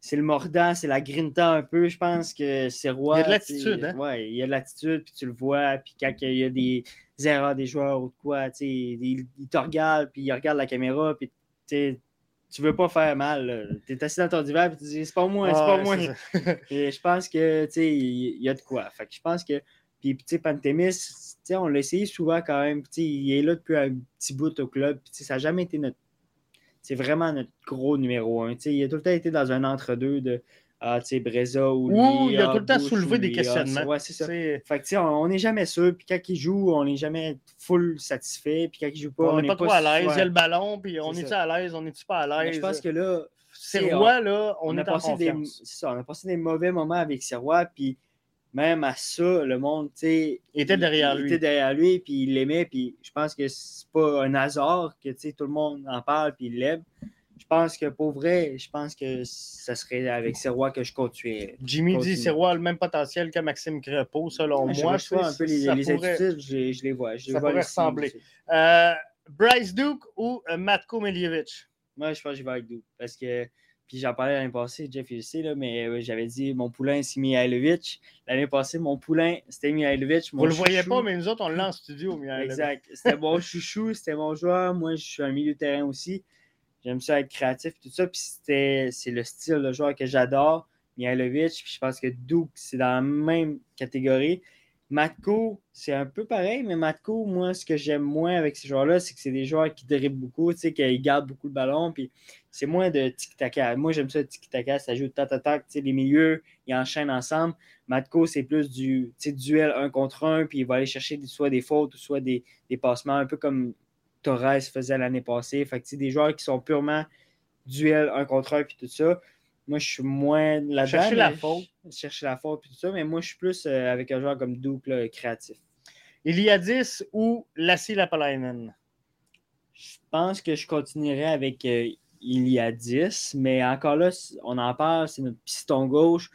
c'est le mordant, c'est la grinta un peu. Je pense que c'est roi. Il y a de l'attitude, hein? Oui, il y a de l'attitude, puis tu le vois. Puis quand il y a des erreurs des joueurs ou quoi, tu sais, il, te regarde, puis il regarde la caméra, puis tu tu veux pas faire mal. Tu es assis dans ton divan, puis tu dis, c'est pas moi, c'est pas moi. Et je pense que, tu sais, il y a de quoi. Fait que je pense que puis, tu sais, Pantémis, on l'a essayé souvent quand même. Il est là depuis un petit bout au club. ça n'a jamais été notre. C'est vraiment notre gros numéro un. Il a tout le temps été dans un entre-deux de ah, tu sais, Breza ou lui. il a tout le temps soulevé des questionnements. Ouais, c'est ça. Fait que, on n'est jamais sûr. Puis quand il joue, on n'est jamais full satisfait. Puis quand il joue pas, on n'est pas, trop à l'aise. Il y a le ballon, puis on est-tu à l'aise, on n'est-tu pas à l'aise. Je pense que là. Roi, là, on, a passé des, ça, on a passé des mauvais moments avec Sirois, puis même à ça, le monde, tu était derrière lui. Était derrière lui, puis il l'aimait, puis je pense que c'est pas un hasard que, tout le monde en parle, puis il l'aime. Je pense que pour vrai, je pense que ça serait avec Serrois que je continuerais. Jimmy dit Serrois a le même potentiel que Maxime Crepeau, selon moi. Je vois un peu les, attitudes, je, les vois. Je ça pourrait ressembler. Euh, Bryce Duke ou euh, Matko Miljevic? Moi, je pense que je vais avec Duke. Parce que puis j'en parlais l'année passée, Jeff, il sait, là, mais euh, j'avais dit mon poulain, c'est Mihailovic. L'année passée, mon poulain, c'était Mihailovic. Vous ne le voyez pas, mais nous autres, on l'a en studio, Mihailovic. Exact. C'était mon chouchou, c'était mon joueur. Moi, je suis un milieu de terrain aussi. J'aime ça être créatif et tout ça. Puis c'est le style de joueur que j'adore. Mihailovic, puis je pense que Duke, c'est dans la même catégorie. Matko, c'est un peu pareil, mais Matko, moi, ce que j'aime moins avec ces joueurs-là, c'est que c'est des joueurs qui dribblent beaucoup, tu sais, qui gardent beaucoup le ballon, puis c'est moins de tiki-taka. Moi, j'aime ça, tiki-taka, ça joue tac-tac, tu sais, les milieux, ils enchaînent ensemble. Matko, c'est plus du duel un contre un, puis il va aller chercher soit des fautes soit des, des passements, un peu comme Torres faisait l'année passée. Fait que, des joueurs qui sont purement duel un contre un, puis tout ça. Moi, je suis moins là-dedans. Chercher la faute. Chercher la faute et tout ça, mais moi, je suis plus euh, avec un joueur comme Duke, créatif. Il y a 10 ou Lassie Lapalainen? Je pense que je continuerai avec euh, il y a 10, mais encore là, on en parle, c'est notre piston gauche.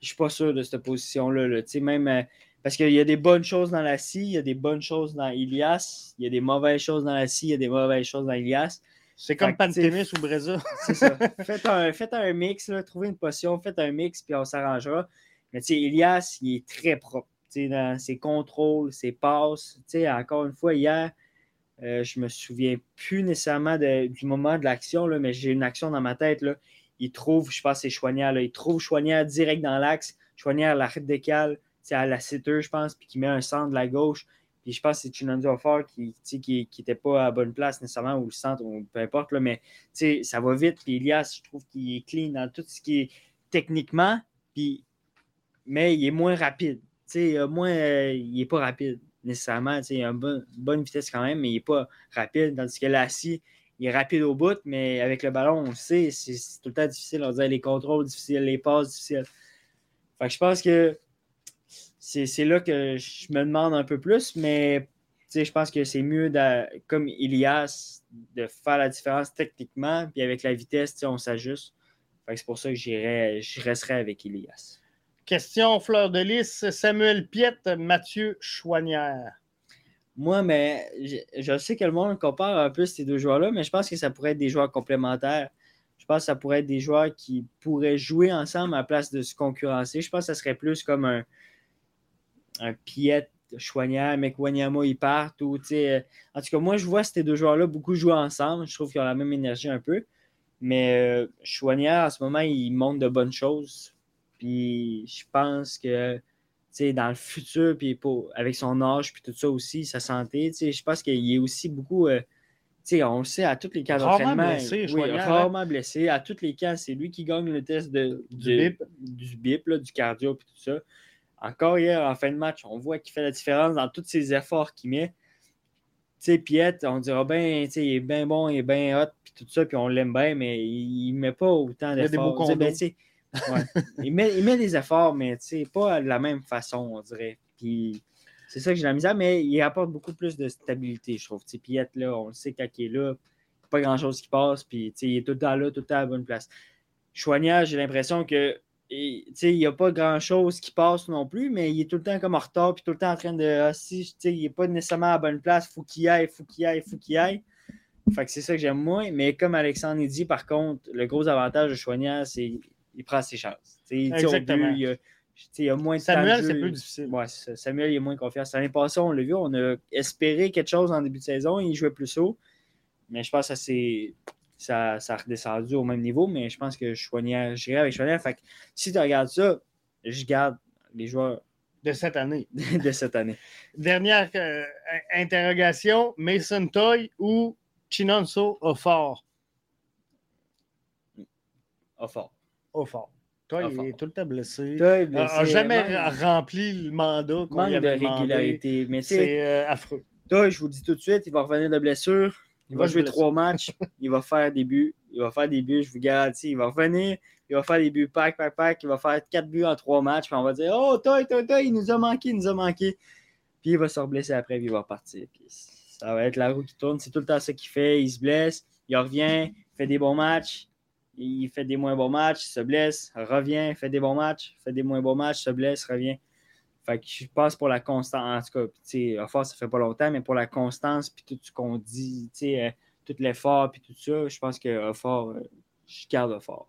Je suis pas sûr de cette position-là. Même, euh, Parce qu'il y a des bonnes choses dans la scie, il y a des bonnes choses dans Ilias, il y a des mauvaises choses dans la scie, il y a des mauvaises choses dans Ilias. C'est comme Pantémis ou Brésil. C'est ça. faites, un, faites un mix, là, trouvez une potion, faites un mix, puis on s'arrangera. Mais tu sais, Ilias, il est très propre dans ses contrôles, ses passes. Encore une fois, hier, euh, je me souviens plus nécessairement du moment de l'action, mais j'ai une action dans ma tête. Là. Il trouve, je pense, c'est Chouanière. Il trouve Chouanière direct dans l'axe. Chouanière la décale à la setter, je pense, puis qui met un centre de la gauche. Puis je pense que c'est Chinanzo Fort qui n'était qui, pas à bonne place nécessairement, ou le centre, ou peu importe, là, mais ça va vite. Puis Elias, je trouve qu'il est clean dans tout ce qui est techniquement, puis, mais il est moins rapide. moins, il n'est pas rapide nécessairement. Il a une bonne, vitesse quand même, mais il n'est pas rapide. Tandis que Lassie, il est rapide au bout, mais avec le ballon, on sait, c'est tout le temps difficile. On dirait les contrôles difficiles, les passes difficiles. Fait que je pense que c'est là que je me demande un peu plus, mais je pense que c'est mieux, comme Ilias, de faire la différence techniquement, puis avec la vitesse, on s'ajuste. C'est pour ça que je resterai avec Ilias. Question Fleur de Lys, Samuel Piette, Mathieu Chouanière. Moi, mais je, sais que le monde compare un peu ces deux joueurs-là, mais je pense que ça pourrait être des joueurs complémentaires. Je pense que ça pourrait être des joueurs qui pourraient jouer ensemble à la place de se concurrencer. Je pense que ça serait plus comme un, un Piette Chouanière, mais Wanyama, ils partent. Ou, euh, en tout cas, moi, je vois ces deux joueurs-là beaucoup jouer ensemble. Je trouve qu'ils ont la même énergie un peu. Mais euh, Chouanière, en ce moment, il montre de bonnes choses. Puis je pense que dans le futur, puis avec son âge, puis tout ça aussi, sa santé, je pense qu'il est aussi beaucoup. Euh, on le sait, à tous les cas d'entraînement. Blessé, oui, hein? rarement blessé. À tous les cas, c'est lui qui gagne le test de, du BIP, du, BIP du cardio, puis tout ça. Encore hier, en fin de match, on voit qu'il fait la différence dans tous ses efforts qu'il met. Tu sais, Piet, on dira bien, il est bien bon, il est bien hot, puis tout ça, puis on l'aime bien, mais il ne met pas autant d'efforts il, met, il met des efforts, mais pas de la même façon, on dirait. Puis c'est ça que j'ai la misère, mais il apporte beaucoup plus de stabilité, je trouve. Piet, là, on le sait quand il est là, pas grand-chose qui passe, puis il est tout le temps là, tout le temps à la bonne place. Choignard, j'ai l'impression que il n'y a pas grand-chose qui passe non plus, mais il est tout le temps comme en retard, puis tout le temps en train de. Ah, si, il n'est pas nécessairement à la bonne place, faut qu'il aille, faut qu'il aille, faut qu'il aille. Fait que c'est ça que j'aime moins. Mais comme Alexandre dit, par contre, le gros avantage de Choignard, c'est il prend ses chances. Il, y a, moins de Samuel, c'est plus difficile. Ouais, Samuel, il est moins confiance. L'année passée, on l'a vu, on a espéré quelque chose en début de saison. Il jouait plus haut. Mais je pense que ça, ça, a redescendu au même niveau. Mais je pense que je j'irai avec Chouanière. Fait que si tu regardes ça, je garde les joueurs. De cette année. de cette année. Dernière euh, interrogation Mason Toy ou Chinonso Ofort Ofort au fort. Toi, il est tout le temps blessé. Il n'a jamais rempli le mandat avait de régularité. C'est euh, affreux. Toi, je vous dis tout de suite, il va revenir de blessure. Il, va jouer trois matchs. il va faire des buts. Il va faire des buts, je vous garantis. Il va revenir. Il va faire des buts pack, pack, pack. Il va faire quatre buts en trois matchs. Puis on va dire Oh, toi, toi, toi, il nous a manqué, il nous a manqué. Puis il va se reblesser après, puis il va partir. ça va être la roue qui tourne. C'est tout le temps ce qu'il fait. Il se blesse. Il revient. Fait des bons matchs il fait des moins bons matchs, se blesse, revient, fait des bons matchs, fait des moins bons matchs, se blesse, revient. Fait que je pense pour la constance, en tout cas, tu sais, ça fait pas longtemps, mais pour la constance, puis tout ce qu'on dit, tu sais, euh, tout l'effort, puis tout ça, je pense que fort, euh, je garde fort.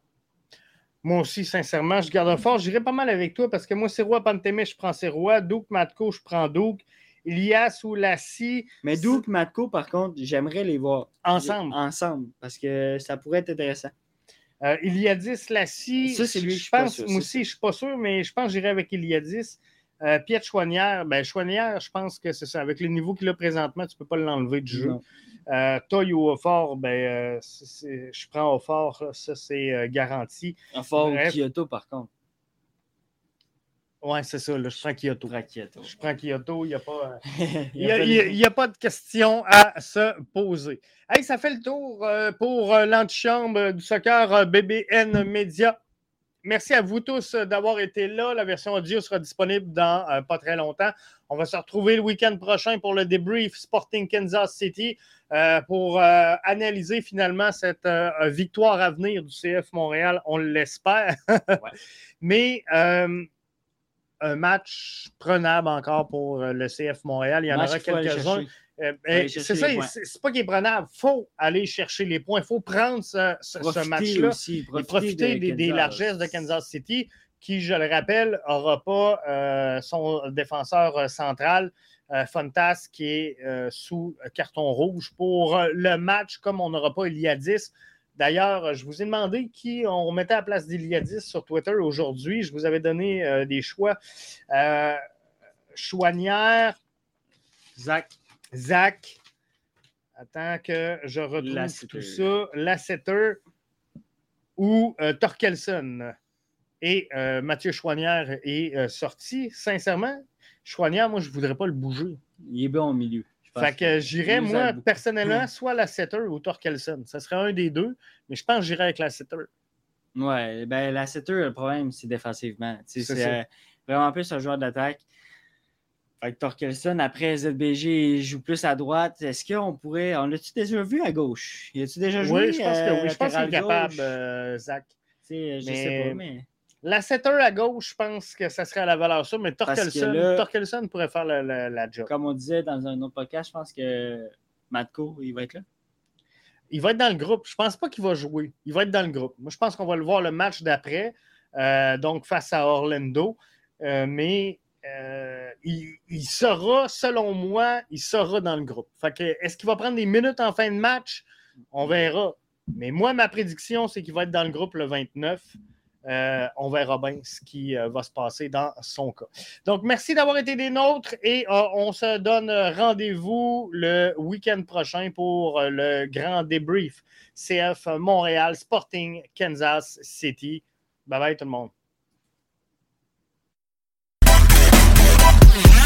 Moi aussi, sincèrement, je garde fort. J'irai pas mal avec toi parce que moi, c'est roi Pantémé, je prends ses rois. Douk Matko, je prends Douk. Ilias ou Lassie. Mais Douk Matko, par contre, j'aimerais les voir ensemble. Ensemble, parce que ça pourrait être intéressant. Euh, Iliadis, Lassie. Ça, c'est lui, je, pense. moi aussi, je ne suis pas sûr, mais je pense que j'irai avec Iliadis. Euh, Piet Chouanière, ben Chouanière, je pense que c'est ça. Avec le niveau qu'il a présentement, tu ne peux pas l'enlever du jeu. Euh, Toy ou Fort, ben, euh, je prends au fort, ça c'est garanti. Fort ou Kyoto, par contre. Oui, c'est ça. je prends Kyoto. Je prends Kyoto. Il n'y a, pas, a, pas de question à se poser. Hey, ça fait le tour euh, pour euh, l'antichambre du soccer euh, BBN Media. Merci à vous tous d'avoir été là. La version audio sera disponible dans pas très longtemps. On va se retrouver le week-end prochain pour le débrief Sporting Kansas City pour analyser finalement cette victoire à venir du CF Montréal. On l'espère. Mais un match prenable encore pour le CF Montréal. Il y en aura quelques-uns. Ben, c'est ça, c'est pas qu'il est prenable. Il faut aller chercher les points. Il faut prendre ce, match-là et profiter des, largesses de Kansas City, qui, je le rappelle, n'aura pas son défenseur central. Fontas qui est sous carton rouge pour le match comme on n'aura pas il y a 10. D'ailleurs, je vous ai demandé qui on mettait à la place d'Iliadis sur Twitter aujourd'hui. Je vous avais donné euh, des choix. Euh, Chouanière. Zach. Zach. Attends que je retrouve tout ça. Lasseter ou euh, Torkelson. Et Mathieu Chouanière est sorti. Sincèrement, Chouanière, moi, je ne voudrais pas le bouger. Il est bon au milieu. Fait que j'irais, moi, personnellement, soit la Setter ou Torkelson. Ça serait un des deux, mais je pense que j'irais avec la Setter. Ouais, ben la Setter, le problème, c'est défensivement. C'est euh, vraiment plus un joueur d'attaque. Fait que Torkelson, après ZBG, il joue plus à droite. Est-ce qu'on pourrait. On l'a-tu déjà vu à gauche? Il a-tu déjà joué? Oui, je pense que oui. Je pense qu'il est capable, euh, Zach. Je sais pas, mais. La setter à gauche, je pense que ça serait à la valeur sûre, mais Torkelson, pourrait faire la, job. Comme on disait dans un autre podcast, je pense que Matko, il va être là. Il va être dans le groupe. Je ne pense pas qu'il va jouer. Il va être dans le groupe. Moi, je pense qu'on va le voir le match d'après, euh, donc face à Orlando. Euh, mais euh, il, sera, selon moi, il sera dans le groupe. est-ce qu'il va prendre des minutes en fin de match? On verra. Mais moi, ma prédiction, c'est qu'il va être dans le groupe le 29. Euh, on verra bien ce qui euh, va se passer dans son cas. Donc, merci d'avoir été des nôtres et on se donne rendez-vous le week-end prochain pour le grand débrief CF Montréal Sporting Kansas City. Bye bye tout le monde. Yeah.